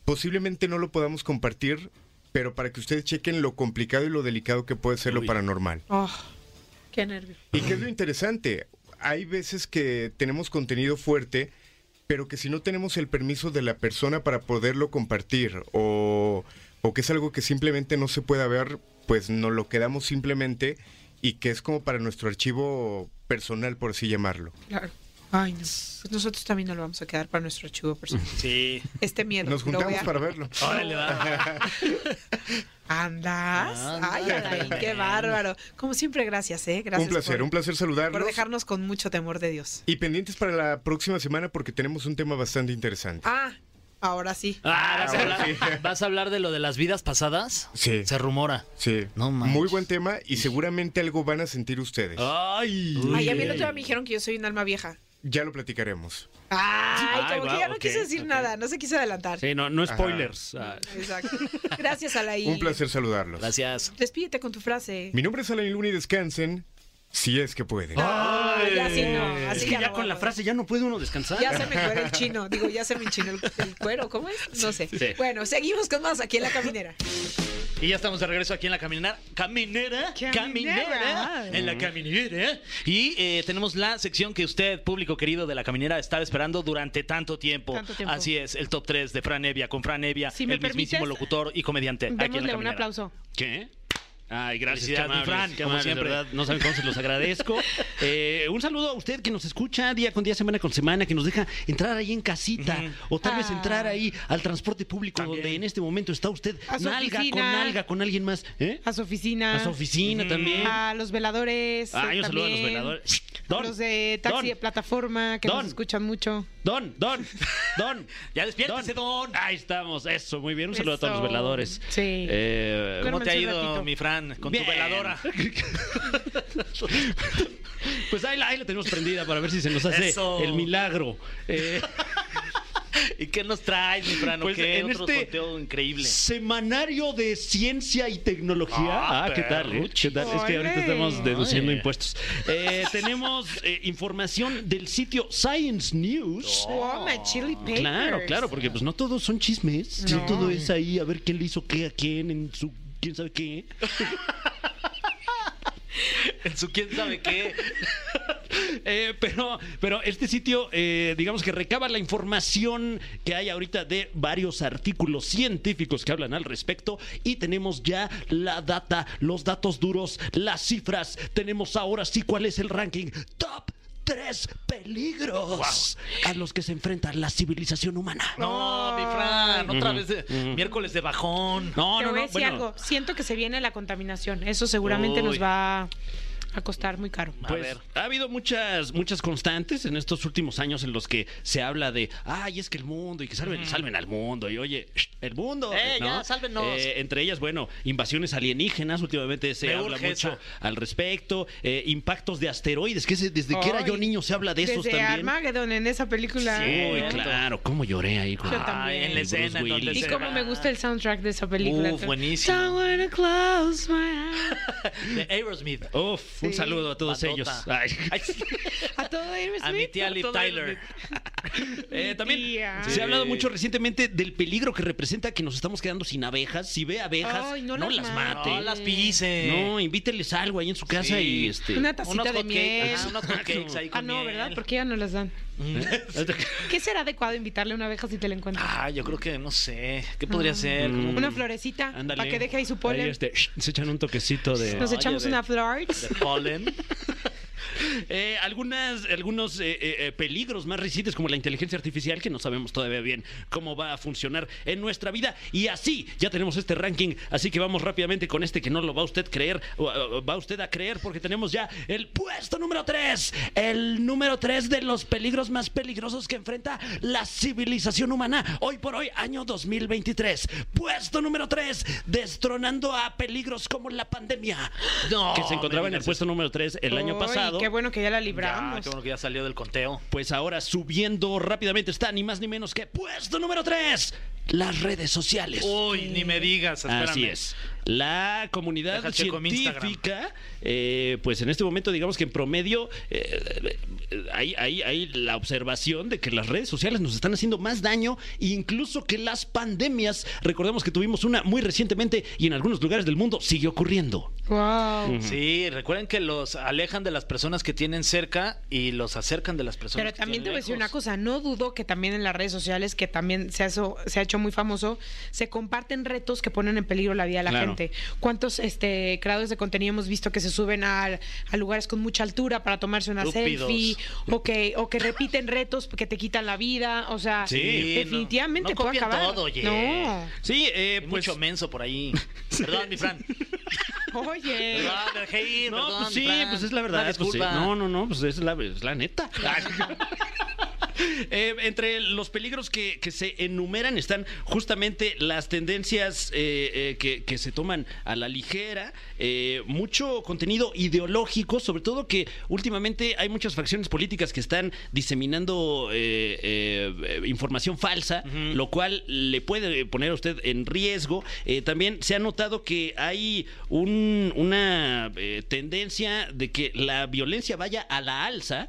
Posiblemente no lo podamos compartir, pero para que ustedes chequen lo complicado y lo delicado que puede ser lo paranormal. Oh, qué nervio. ¿Y qué es lo interesante? Hay veces que tenemos contenido fuerte, pero que si no tenemos el permiso de la persona para poderlo compartir o, o que es algo que simplemente no se pueda ver, pues nos lo quedamos simplemente y que es como para nuestro archivo personal, por así llamarlo. Claro. Ay, no. Pues nosotros también nos lo vamos a quedar para nuestro archivo personal. Sí. Este miedo. Nos juntamos a- para verlo. Órale, va. ¿Andas? Ay, ay, qué bárbaro. Como siempre, gracias, ¿eh? Gracias un placer, por, un placer saludarlos. por dejarnos con mucho temor de Dios. Y pendientes para la próxima semana porque tenemos un tema bastante interesante. Ah, ahora sí. Ah, ¿vas, a ahora hablar, ¿Vas a hablar de lo de las vidas pasadas? Sí. Se rumora. Sí, No manches. muy buen tema y seguramente algo van a sentir ustedes. Ay. Ay, a mí el otro día me dijeron que yo soy un alma vieja. Ya lo platicaremos. Ay, Ay, como que ya no quise decir nada, no se quiso adelantar. Sí, no, no spoilers. Ah, Exacto. Gracias, Alain. Un placer saludarlos. Gracias. Despídete con tu frase. Mi nombre es Alain Luna y descansen si es que pueden. Ay, ya sí no. Así es que ya ya no con la frase ya no puede uno descansar. Ya se me cuero el chino. Digo, ya se me enchinó el, el cuero. ¿Cómo es? No sé. Sí. Bueno, seguimos con más aquí en La Caminera. Y ya estamos de regreso aquí en la caminera. Caminera. Caminera. Caminera. En la caminera. Y eh, tenemos la sección que usted, público querido de la caminera, estaba esperando durante tanto tiempo. Tanto tiempo. Así es, el top 3 de Fran Evia con Fran Evia, Si el mismísimo permites, locutor y comediante. aquí en la Démosle un caminera. aplauso. ¿Qué? Ay, gracias, qué mi Fran, amables, qué como amables, siempre. de verdad, no saben cómo se los agradezco. Eh, un saludo a usted que nos escucha día con día, semana con semana, que nos deja entrar ahí en casita o tal vez Ah. entrar ahí al transporte público También. donde en este momento está usted A su nalga con nalga con alguien más. ¿eh? A su oficina. A su oficina también. A los veladores. Ay, eh, un saludo a los veladores. Don, los de taxi Don. de plataforma que Don. nos escuchan mucho. Don, don, don. Ya despiértese, don. Ahí estamos, eso, muy bien. Un saludo a todos los veladores. Sí. Eh, ¿Cómo te ha ido, mi Fran, con Bien. tu veladora? pues ahí la, ahí la tenemos prendida para ver si se nos hace Eso. el milagro. Eh, ¿Y qué nos traes, mi Fran? ¿O Pues qué? en Otro este conteo increíble. Semanario de Ciencia y Tecnología. Ah, Ah, ¿qué tal? eh? ¿Qué tal? Es que ahorita estamos deduciendo Ay. impuestos. Eh, tenemos eh, información del sitio Science News. Oh, my chili papers. Claro, claro, porque pues no todos son chismes. No. No. todo es ahí a ver quién le hizo qué a quién en su quién sabe qué. En su quién sabe qué. Eh, pero, pero este sitio, eh, digamos que recaba la información que hay ahorita de varios artículos científicos que hablan al respecto y tenemos ya la data, los datos duros, las cifras. Tenemos ahora sí cuál es el ranking top. Tres peligros a los que se enfrenta la civilización humana. No, mi Fran, otra vez de ujú. miércoles de bajón. No, Te no, voy a no. decir Bueno, algo. Siento que se viene la contaminación. Eso seguramente Uy. nos va a costar muy caro. A Pues ver. ha habido muchas muchas constantes en estos últimos años en los que se habla de, ay, es que el mundo y que salven, salven al mundo y oye, sh, el mundo. Eh, ¿no? ya, sálvenos. Eh, entre ellas, bueno, invasiones alienígenas, últimamente se Me habla mucho esa. al respecto, eh, impactos de asteroides, que ese- desde que era yo niño se habla de esos también. Armageddon en esa película. Uy, Cierto. claro, cómo lloré ahí con Yo Ay, también. en la escena. Y se cómo me gusta el soundtrack de esa película. Uf, buenísimo. Close my eyes. De Aerosmith. Uf, un saludo a todos ellos. Ay. Ay, A todo Aerosmith. a mi tía Liv Tyler. Eh, también tía. se Sí. ha hablado mucho recientemente del peligro que representa que nos estamos quedando sin abejas. Si ve abejas, Ay, no no, las las mate. No las pise. No, invíteles algo ahí en su casa Sí. y este. Una tacita Unos de miel. Unos hotcakes ahí con Ah, no, miel. ¿verdad? Porque ya no las dan. ¿Qué será adecuado invitarle a una abeja si te la encuentras? Ah, yo creo que no sé. ¿Qué podría ser? Mm. Como Una florecita Ándale. para que deje ahí su polen. Ahí, este, se echan un toquecito de. Nos Oye, echamos de- una flor. De polen. Eh, algunas, algunos eh, eh, eh, peligros más recientes como la inteligencia artificial que no sabemos todavía bien cómo va a funcionar en nuestra vida. Y así ya tenemos este ranking así que vamos rápidamente con este que no lo va usted creer va usted a creer porque tenemos ya el puesto número 3 el número 3 de los peligros más peligrosos que enfrenta la civilización humana hoy por hoy año 2023 puesto número 3 destronando a peligros como la pandemia No, que se encontraba en el puesto número 3 el año Ay, Qué bueno que ya la Ya, libramos. qué bueno que ya salió del conteo. pues ahora subiendo rápidamente está ni más ni menos que puesto número 3, las redes sociales. Uy, ni me digas. Espérame. Así es. La comunidad científica, eh, pues en este momento digamos que en promedio eh, hay, hay- hay la observación de que las redes sociales nos están haciendo más daño incluso que las pandemias. Recordemos que tuvimos una muy recientemente y en algunos lugares del mundo sigue ocurriendo. Wow. Sí, recuerden que los alejan de las personas que tienen cerca y los acercan de las personas Pero que también te voy a decir una cosa, no dudo que también en las redes sociales, que también se ha, hecho- se ha hecho hecho muy famoso, se comparten retos que ponen en peligro la vida de la Claro. gente. ¿Cuántos este, creadores de contenido hemos visto que se suben a, a lugares con mucha altura para tomarse una Estúpidos. selfie? O que, o que repiten retos que te quitan la vida. O sea, Sí, definitivamente no, no puede acabar. todo, oye. No. Sí, eh, Hay pues mucho menso por ahí. Perdón, mi Fran. Oye. Perdón, me dejé ir, No, perdón, pues sí, Fran. pues es la verdad. pues sí. No, no, no, pues es la, es la neta. Eh, entre los peligros que, que se enumeran están justamente las tendencias eh, eh, que, que se toman a la ligera, mucho contenido ideológico, sobre todo que últimamente hay muchas facciones políticas que están diseminando información falsa, lo cual le puede poner a usted en riesgo. También se ha notado que hay un- una tendencia de que la violencia vaya a la alza,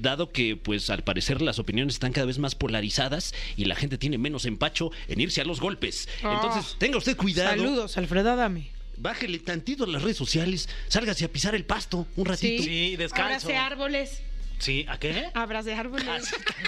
dado que pues al parecer las opiniones están cada vez más polarizadas y la gente tiene menos empacho en irse a los golpes. Ah. Entonces, tenga usted cuidado. Saludos, Alfredo Adame. Bájele tantito a las redes sociales, sálgase a pisar el pasto un ratito. Sí, descalzo. Abrace árboles. Sí, ¿a qué? Abrace árboles. Ah.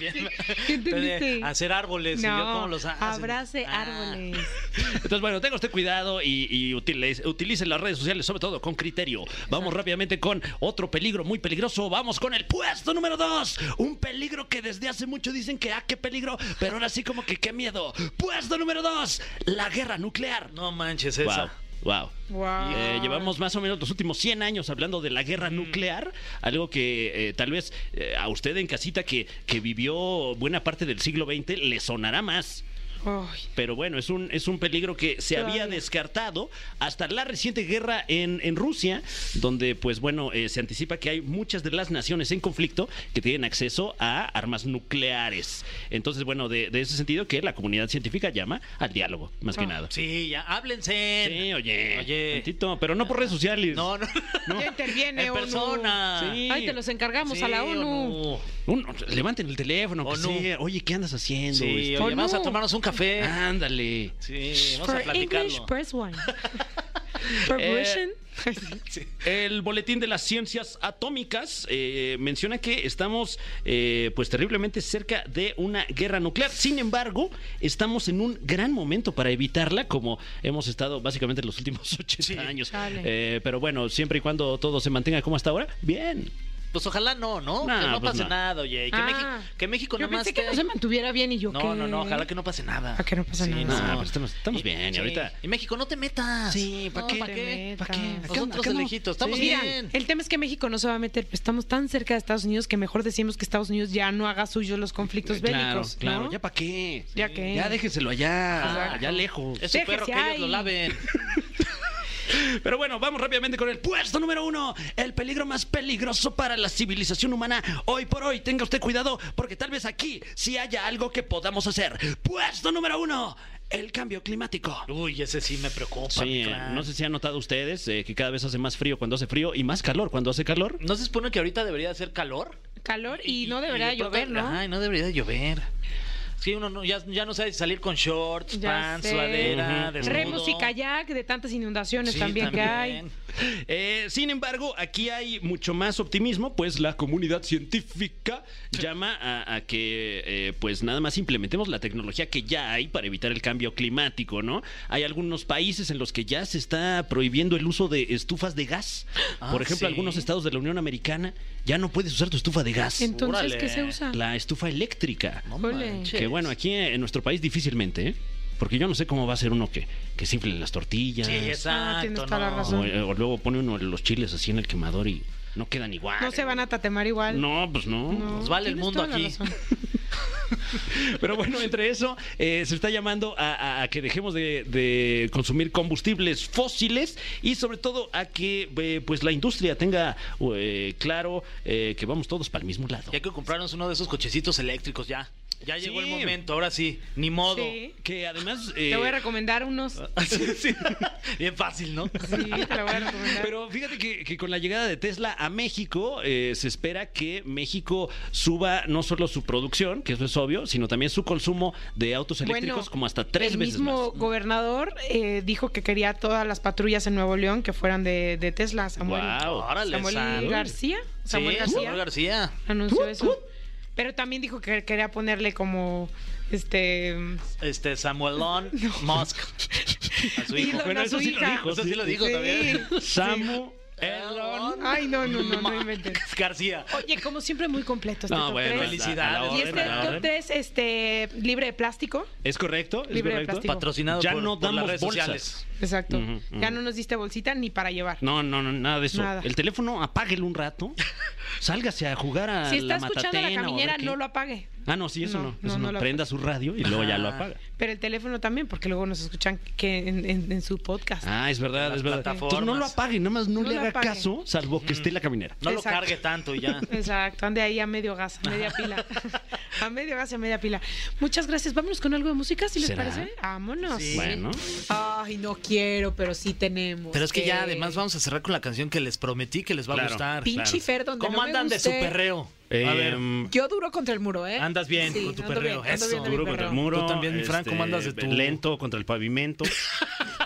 ¿Qué entendiste? Hacer árboles. y yo No, cómo los hacen. abrace Ah. árboles. Entonces, bueno, tenga usted cuidado y, y utilice, utilice las redes sociales, sobre todo con criterio. Vamos rápidamente con otro peligro muy peligroso. Vamos con el puesto número dos. Un peligro que desde hace mucho dicen que, ah, qué peligro, pero ahora sí como que qué miedo. Puesto número dos, la guerra nuclear. No manches esa. wow. Wow. Eh, llevamos más o menos los últimos 100 años hablando de la guerra nuclear, algo que eh, tal vez eh, a usted en casita que, que vivió buena parte del siglo XX le sonará más. Pero bueno, es un, es un peligro que se había descartado hasta la reciente guerra en, en Rusia, donde pues bueno, eh, se anticipa que hay muchas de las naciones en conflicto que tienen acceso a armas nucleares. Entonces, bueno, de, de ese sentido que la comunidad científica llama al diálogo, más que Ah. nada. Sí, ya, háblense. Sí, oye, Oye. tantito, pero no por redes sociales. No, no. Ya interviene En ONU. persona. Sí. Ay, te los encargamos Sí, a la ONU. no. Un- levanten el teléfono, que ONU. sea, Oye, ¿qué andas haciendo? Sí, Este, oye, vamos no. a tomarnos un café. Ándale. Sí, vamos For a platicarlo. English, press one. For Eh. El boletín de las ciencias atómicas eh, menciona que estamos eh, pues terriblemente cerca de una guerra nuclear. Sin embargo, estamos en un gran momento para evitarla, como hemos estado básicamente en los últimos 80 Sí. años. Eh, pero bueno, siempre y cuando todo se mantenga como hasta ahora, bien. Pues ojalá no, ¿no? Nah, que no pues pase no. nada, oye. Que, Ah. México, que México Yo nomás pensé que no se mantuviera bien y yo No, que... no, no, ojalá que no pase nada. ¿A que no pase Sí, nada? No, no. pero estamos, estamos Y- bien. Y sí. ahorita. Y México, no te metas. Sí, ¿pa' No, qué? ¿Para qué? ¿Para qué? Nosotros elegitos, estamos Mira, bien. el tema es que México no se va a meter, pero estamos tan cerca de Estados Unidos que mejor decimos que Estados Unidos ya no haga suyos los conflictos Claro, bélicos, claro. ¿no? ¿Ya para qué? ¿Ya qué? Ya déjenselo allá, allá lejos. Es su perro que ellos lo laven. Pero bueno, vamos rápidamente con el puesto número uno. El peligro más peligroso para la civilización humana. Hoy por hoy, tenga usted cuidado, porque tal vez aquí sí haya algo que podamos hacer. Puesto número uno. El cambio climático. Uy, ese sí me preocupa. Sí, eh, no sé si han notado ustedes eh, que cada vez hace más frío cuando hace frío y más calor cuando hace calor. ¿No se supone que ahorita debería hacer calor? Calor y, no debería de pronto- llover, ¿no? Ay, no debería de llover. Sí, uno no- ya, ya no sabe salir con shorts, Ya pants, sé. sudadera, desnudo. Remos y kayak de tantas inundaciones Sí, también, que hay. Eh, sin embargo, aquí hay mucho más optimismo, pues la comunidad científica llama a, a que eh, pues nada más implementemos la tecnología que ya hay para evitar el cambio climático, ¿no? Hay algunos países en los que ya se está prohibiendo el uso de estufas de gas. Ah, Por ejemplo, ¿sí? algunos estados de la Unión Americana ya no puedes usar tu estufa de gas. Entonces. ¿qué se usa? La estufa eléctrica. No Ole. manches. Que bueno, aquí en nuestro país difícilmente, ¿eh? Porque yo no sé cómo va a ser uno que, que se infle las tortillas. Sí, exacto. Ah, tienes toda la no. razón. O, eh, o luego pone uno los chiles así en el quemador y no quedan igual. No se van a tatemar igual. No, pues no. No, Nos vale el mundo toda la aquí. razón. Pero bueno, entre eso, eh, se está llamando a, a- a que dejemos de, de consumir combustibles fósiles y sobre todo a que eh, pues la industria tenga eh, claro eh, que vamos todos para el mismo lado. Y hay que comprarnos uno de esos cochecitos eléctricos ya. Ya llegó Sí. el momento, ahora sí, ni modo. Sí. Que además... eh, Te voy a recomendar unos. Sí, sí. Bien fácil, ¿no? Sí, te lo voy a recomendar. Pero fíjate que, que con la llegada de Tesla a México, eh, se espera que México suba no solo su producción, que eso es obvio, sino también su consumo de autos eléctricos Bueno, como hasta tres el veces mismo más. gobernador eh, dijo que quería todas las patrullas en Nuevo León que fueran de, de Tesla. Samuel, Guau. Órale, Samuel Sam. García. Samuel sí, García Samuel García. anunció eso. Pero también dijo que quería ponerle como este Este, Samuelón Musk. A su hijo. Bueno, eso sí lo hija. dijo, Eso sí lo dijo Sí. también. Samu Elon. Ay, no, no, no, no inventes. García. Oye, como siempre muy completo este No, top bueno, felicidades. Y este top orden. 3 este libre de plástico. ¿Es correcto? ¿Es Libre de correcto? plástico. Patrocinado Ya por, no por las damos redes bolsas. sociales. Exacto. Ya no nos diste bolsita ni para llevar. No, no, no, nada de eso. Nada. El teléfono, apáguelo un rato. Sálgase a jugar a si está la escuchando la matatena o a caminera, no lo apague. Ah, no, sí, eso No, Eso no Prenda su radio y luego ya lo apaga. Pero el teléfono también, porque luego nos escuchan que en, en- en su podcast. Ah, es verdad, es verdad. Entonces no lo apague, nada más no, No le haga apague. caso, salvo que esté la caminera. No lo cargue tanto y ya. Exacto, ande ahí a medio gas, a media pila. a medio gas y a media pila. Muchas gracias. Vámonos con algo de música, si les ¿Será? parece. Vámonos. Sí. Bueno, Ay, no quiero, pero sí tenemos. Pero es que ya además vamos a cerrar con la canción que les prometí que les va a Claro. gustar. Pinche claro. Fer, donde ¿Cómo no me andan de su perreo? A ver. Yo duro contra el muro, ¿eh? Andas bien Sí, con tu perreo. bien, Eso. duro contra el muro. este, Tú también, mi Fran, ¿cómo andas de tu- Lento contra el pavimento.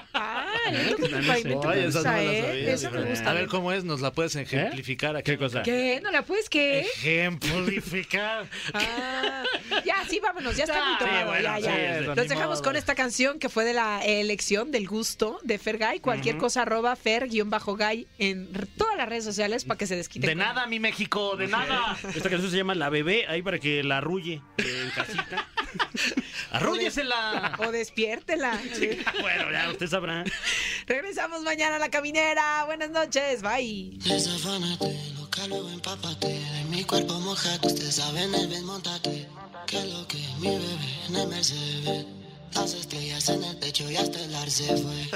Me gusta, ¿eh? Eso me gusta. A ver cómo es, nos la puedes ejemplificar aquí. ¿Qué cosa? ¿Qué? ¿No la puedes qué? Ejemplificar. Ah, ya, sí, vámonos, ya está muy tomado, sí, bueno, ya, sí, ya. ni dejamos modo. con esta canción que fue de la elección del gusto de Fergay. Cualquier cosa arroba fer-gay en todas las redes sociales para que se desquiten. De con- nada, mi México, de nada. Esta canción se llama La Bebé, ahí para que la arrulle eh, en casita. Arrúllesela. O despiértela. bueno, ya usted sabrá. Regresamos mañana a la caminera. Buenas noches, bye. Desafánate, loca, luego empápate. De mi cuerpo mojate, ustedes saben el ven, montate. Que lo que mi bebé en el Mercedes. Las estrellas en el techo y hasta el ar se fue.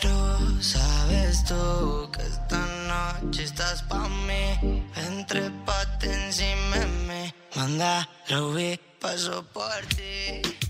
Pero sabes tú que esta noche estás pa' mí. Entre pate encima mí. Manda, lo vi, paso por ti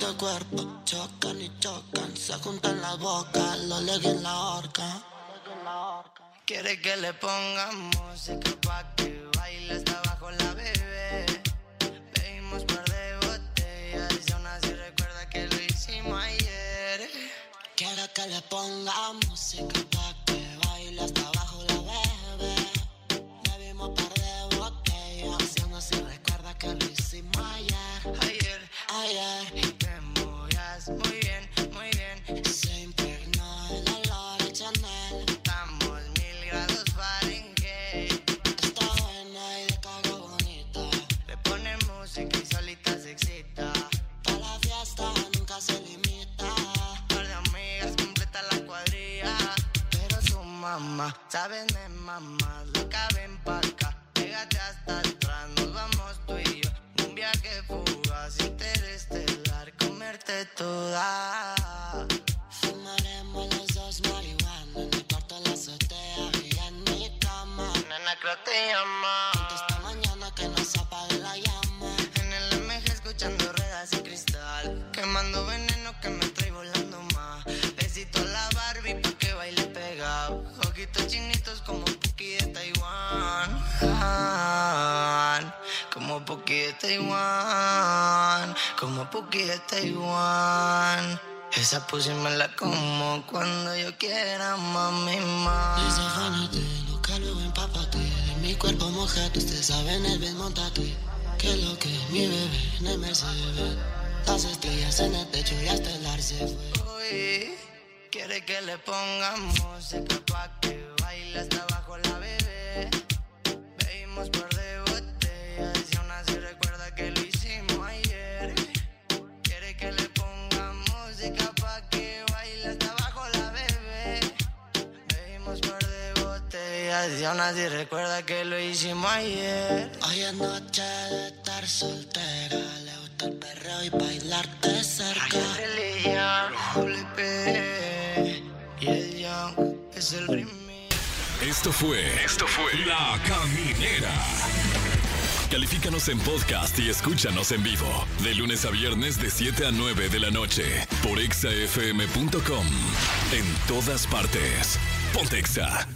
Este cuerpo chocan y chocan. Se juntan la boca, lo leguen en la horca. Quiere que le ponga música pa' que baile hasta abajo la bebé. Pedimos par de botellas y aún así recuerda que lo hicimos ayer. Quiere que le ponga música sabes de mamá, loca ven pa' acá. Pégate hasta atrás, nos vamos tú y yo. Un viaje fugaz, interestelar, comerte toda. Fumaremos los dos marihuana en el cuarto la azotea y en mi cama. Nena, creo te llama. Puki de Taiwán. Esa pussy me la como cuando yo quiera, mami, más. Desafánate, loca, luego empápate. De mi cuerpo mojate, ustedes saben el ven, montate. Que lo que mi bebé en el Mercedes. Las estrellas en el techo y hasta el ar se fue. Uy, quiere que le ponga música pa' que baile hasta abajo la bebé. Bebimos par día y aún así recuerda que lo hicimos ayer. Hoy es noche de estar soltera, le gusta el perreo y bailarte cerca. Y el Young es el. Esto fue. Esto fue. La Caminera. Califícanos en podcast y escúchanos en vivo. De lunes a viernes, de 7 a 9 de la noche. Por exafm.com. En todas partes. Pontexa.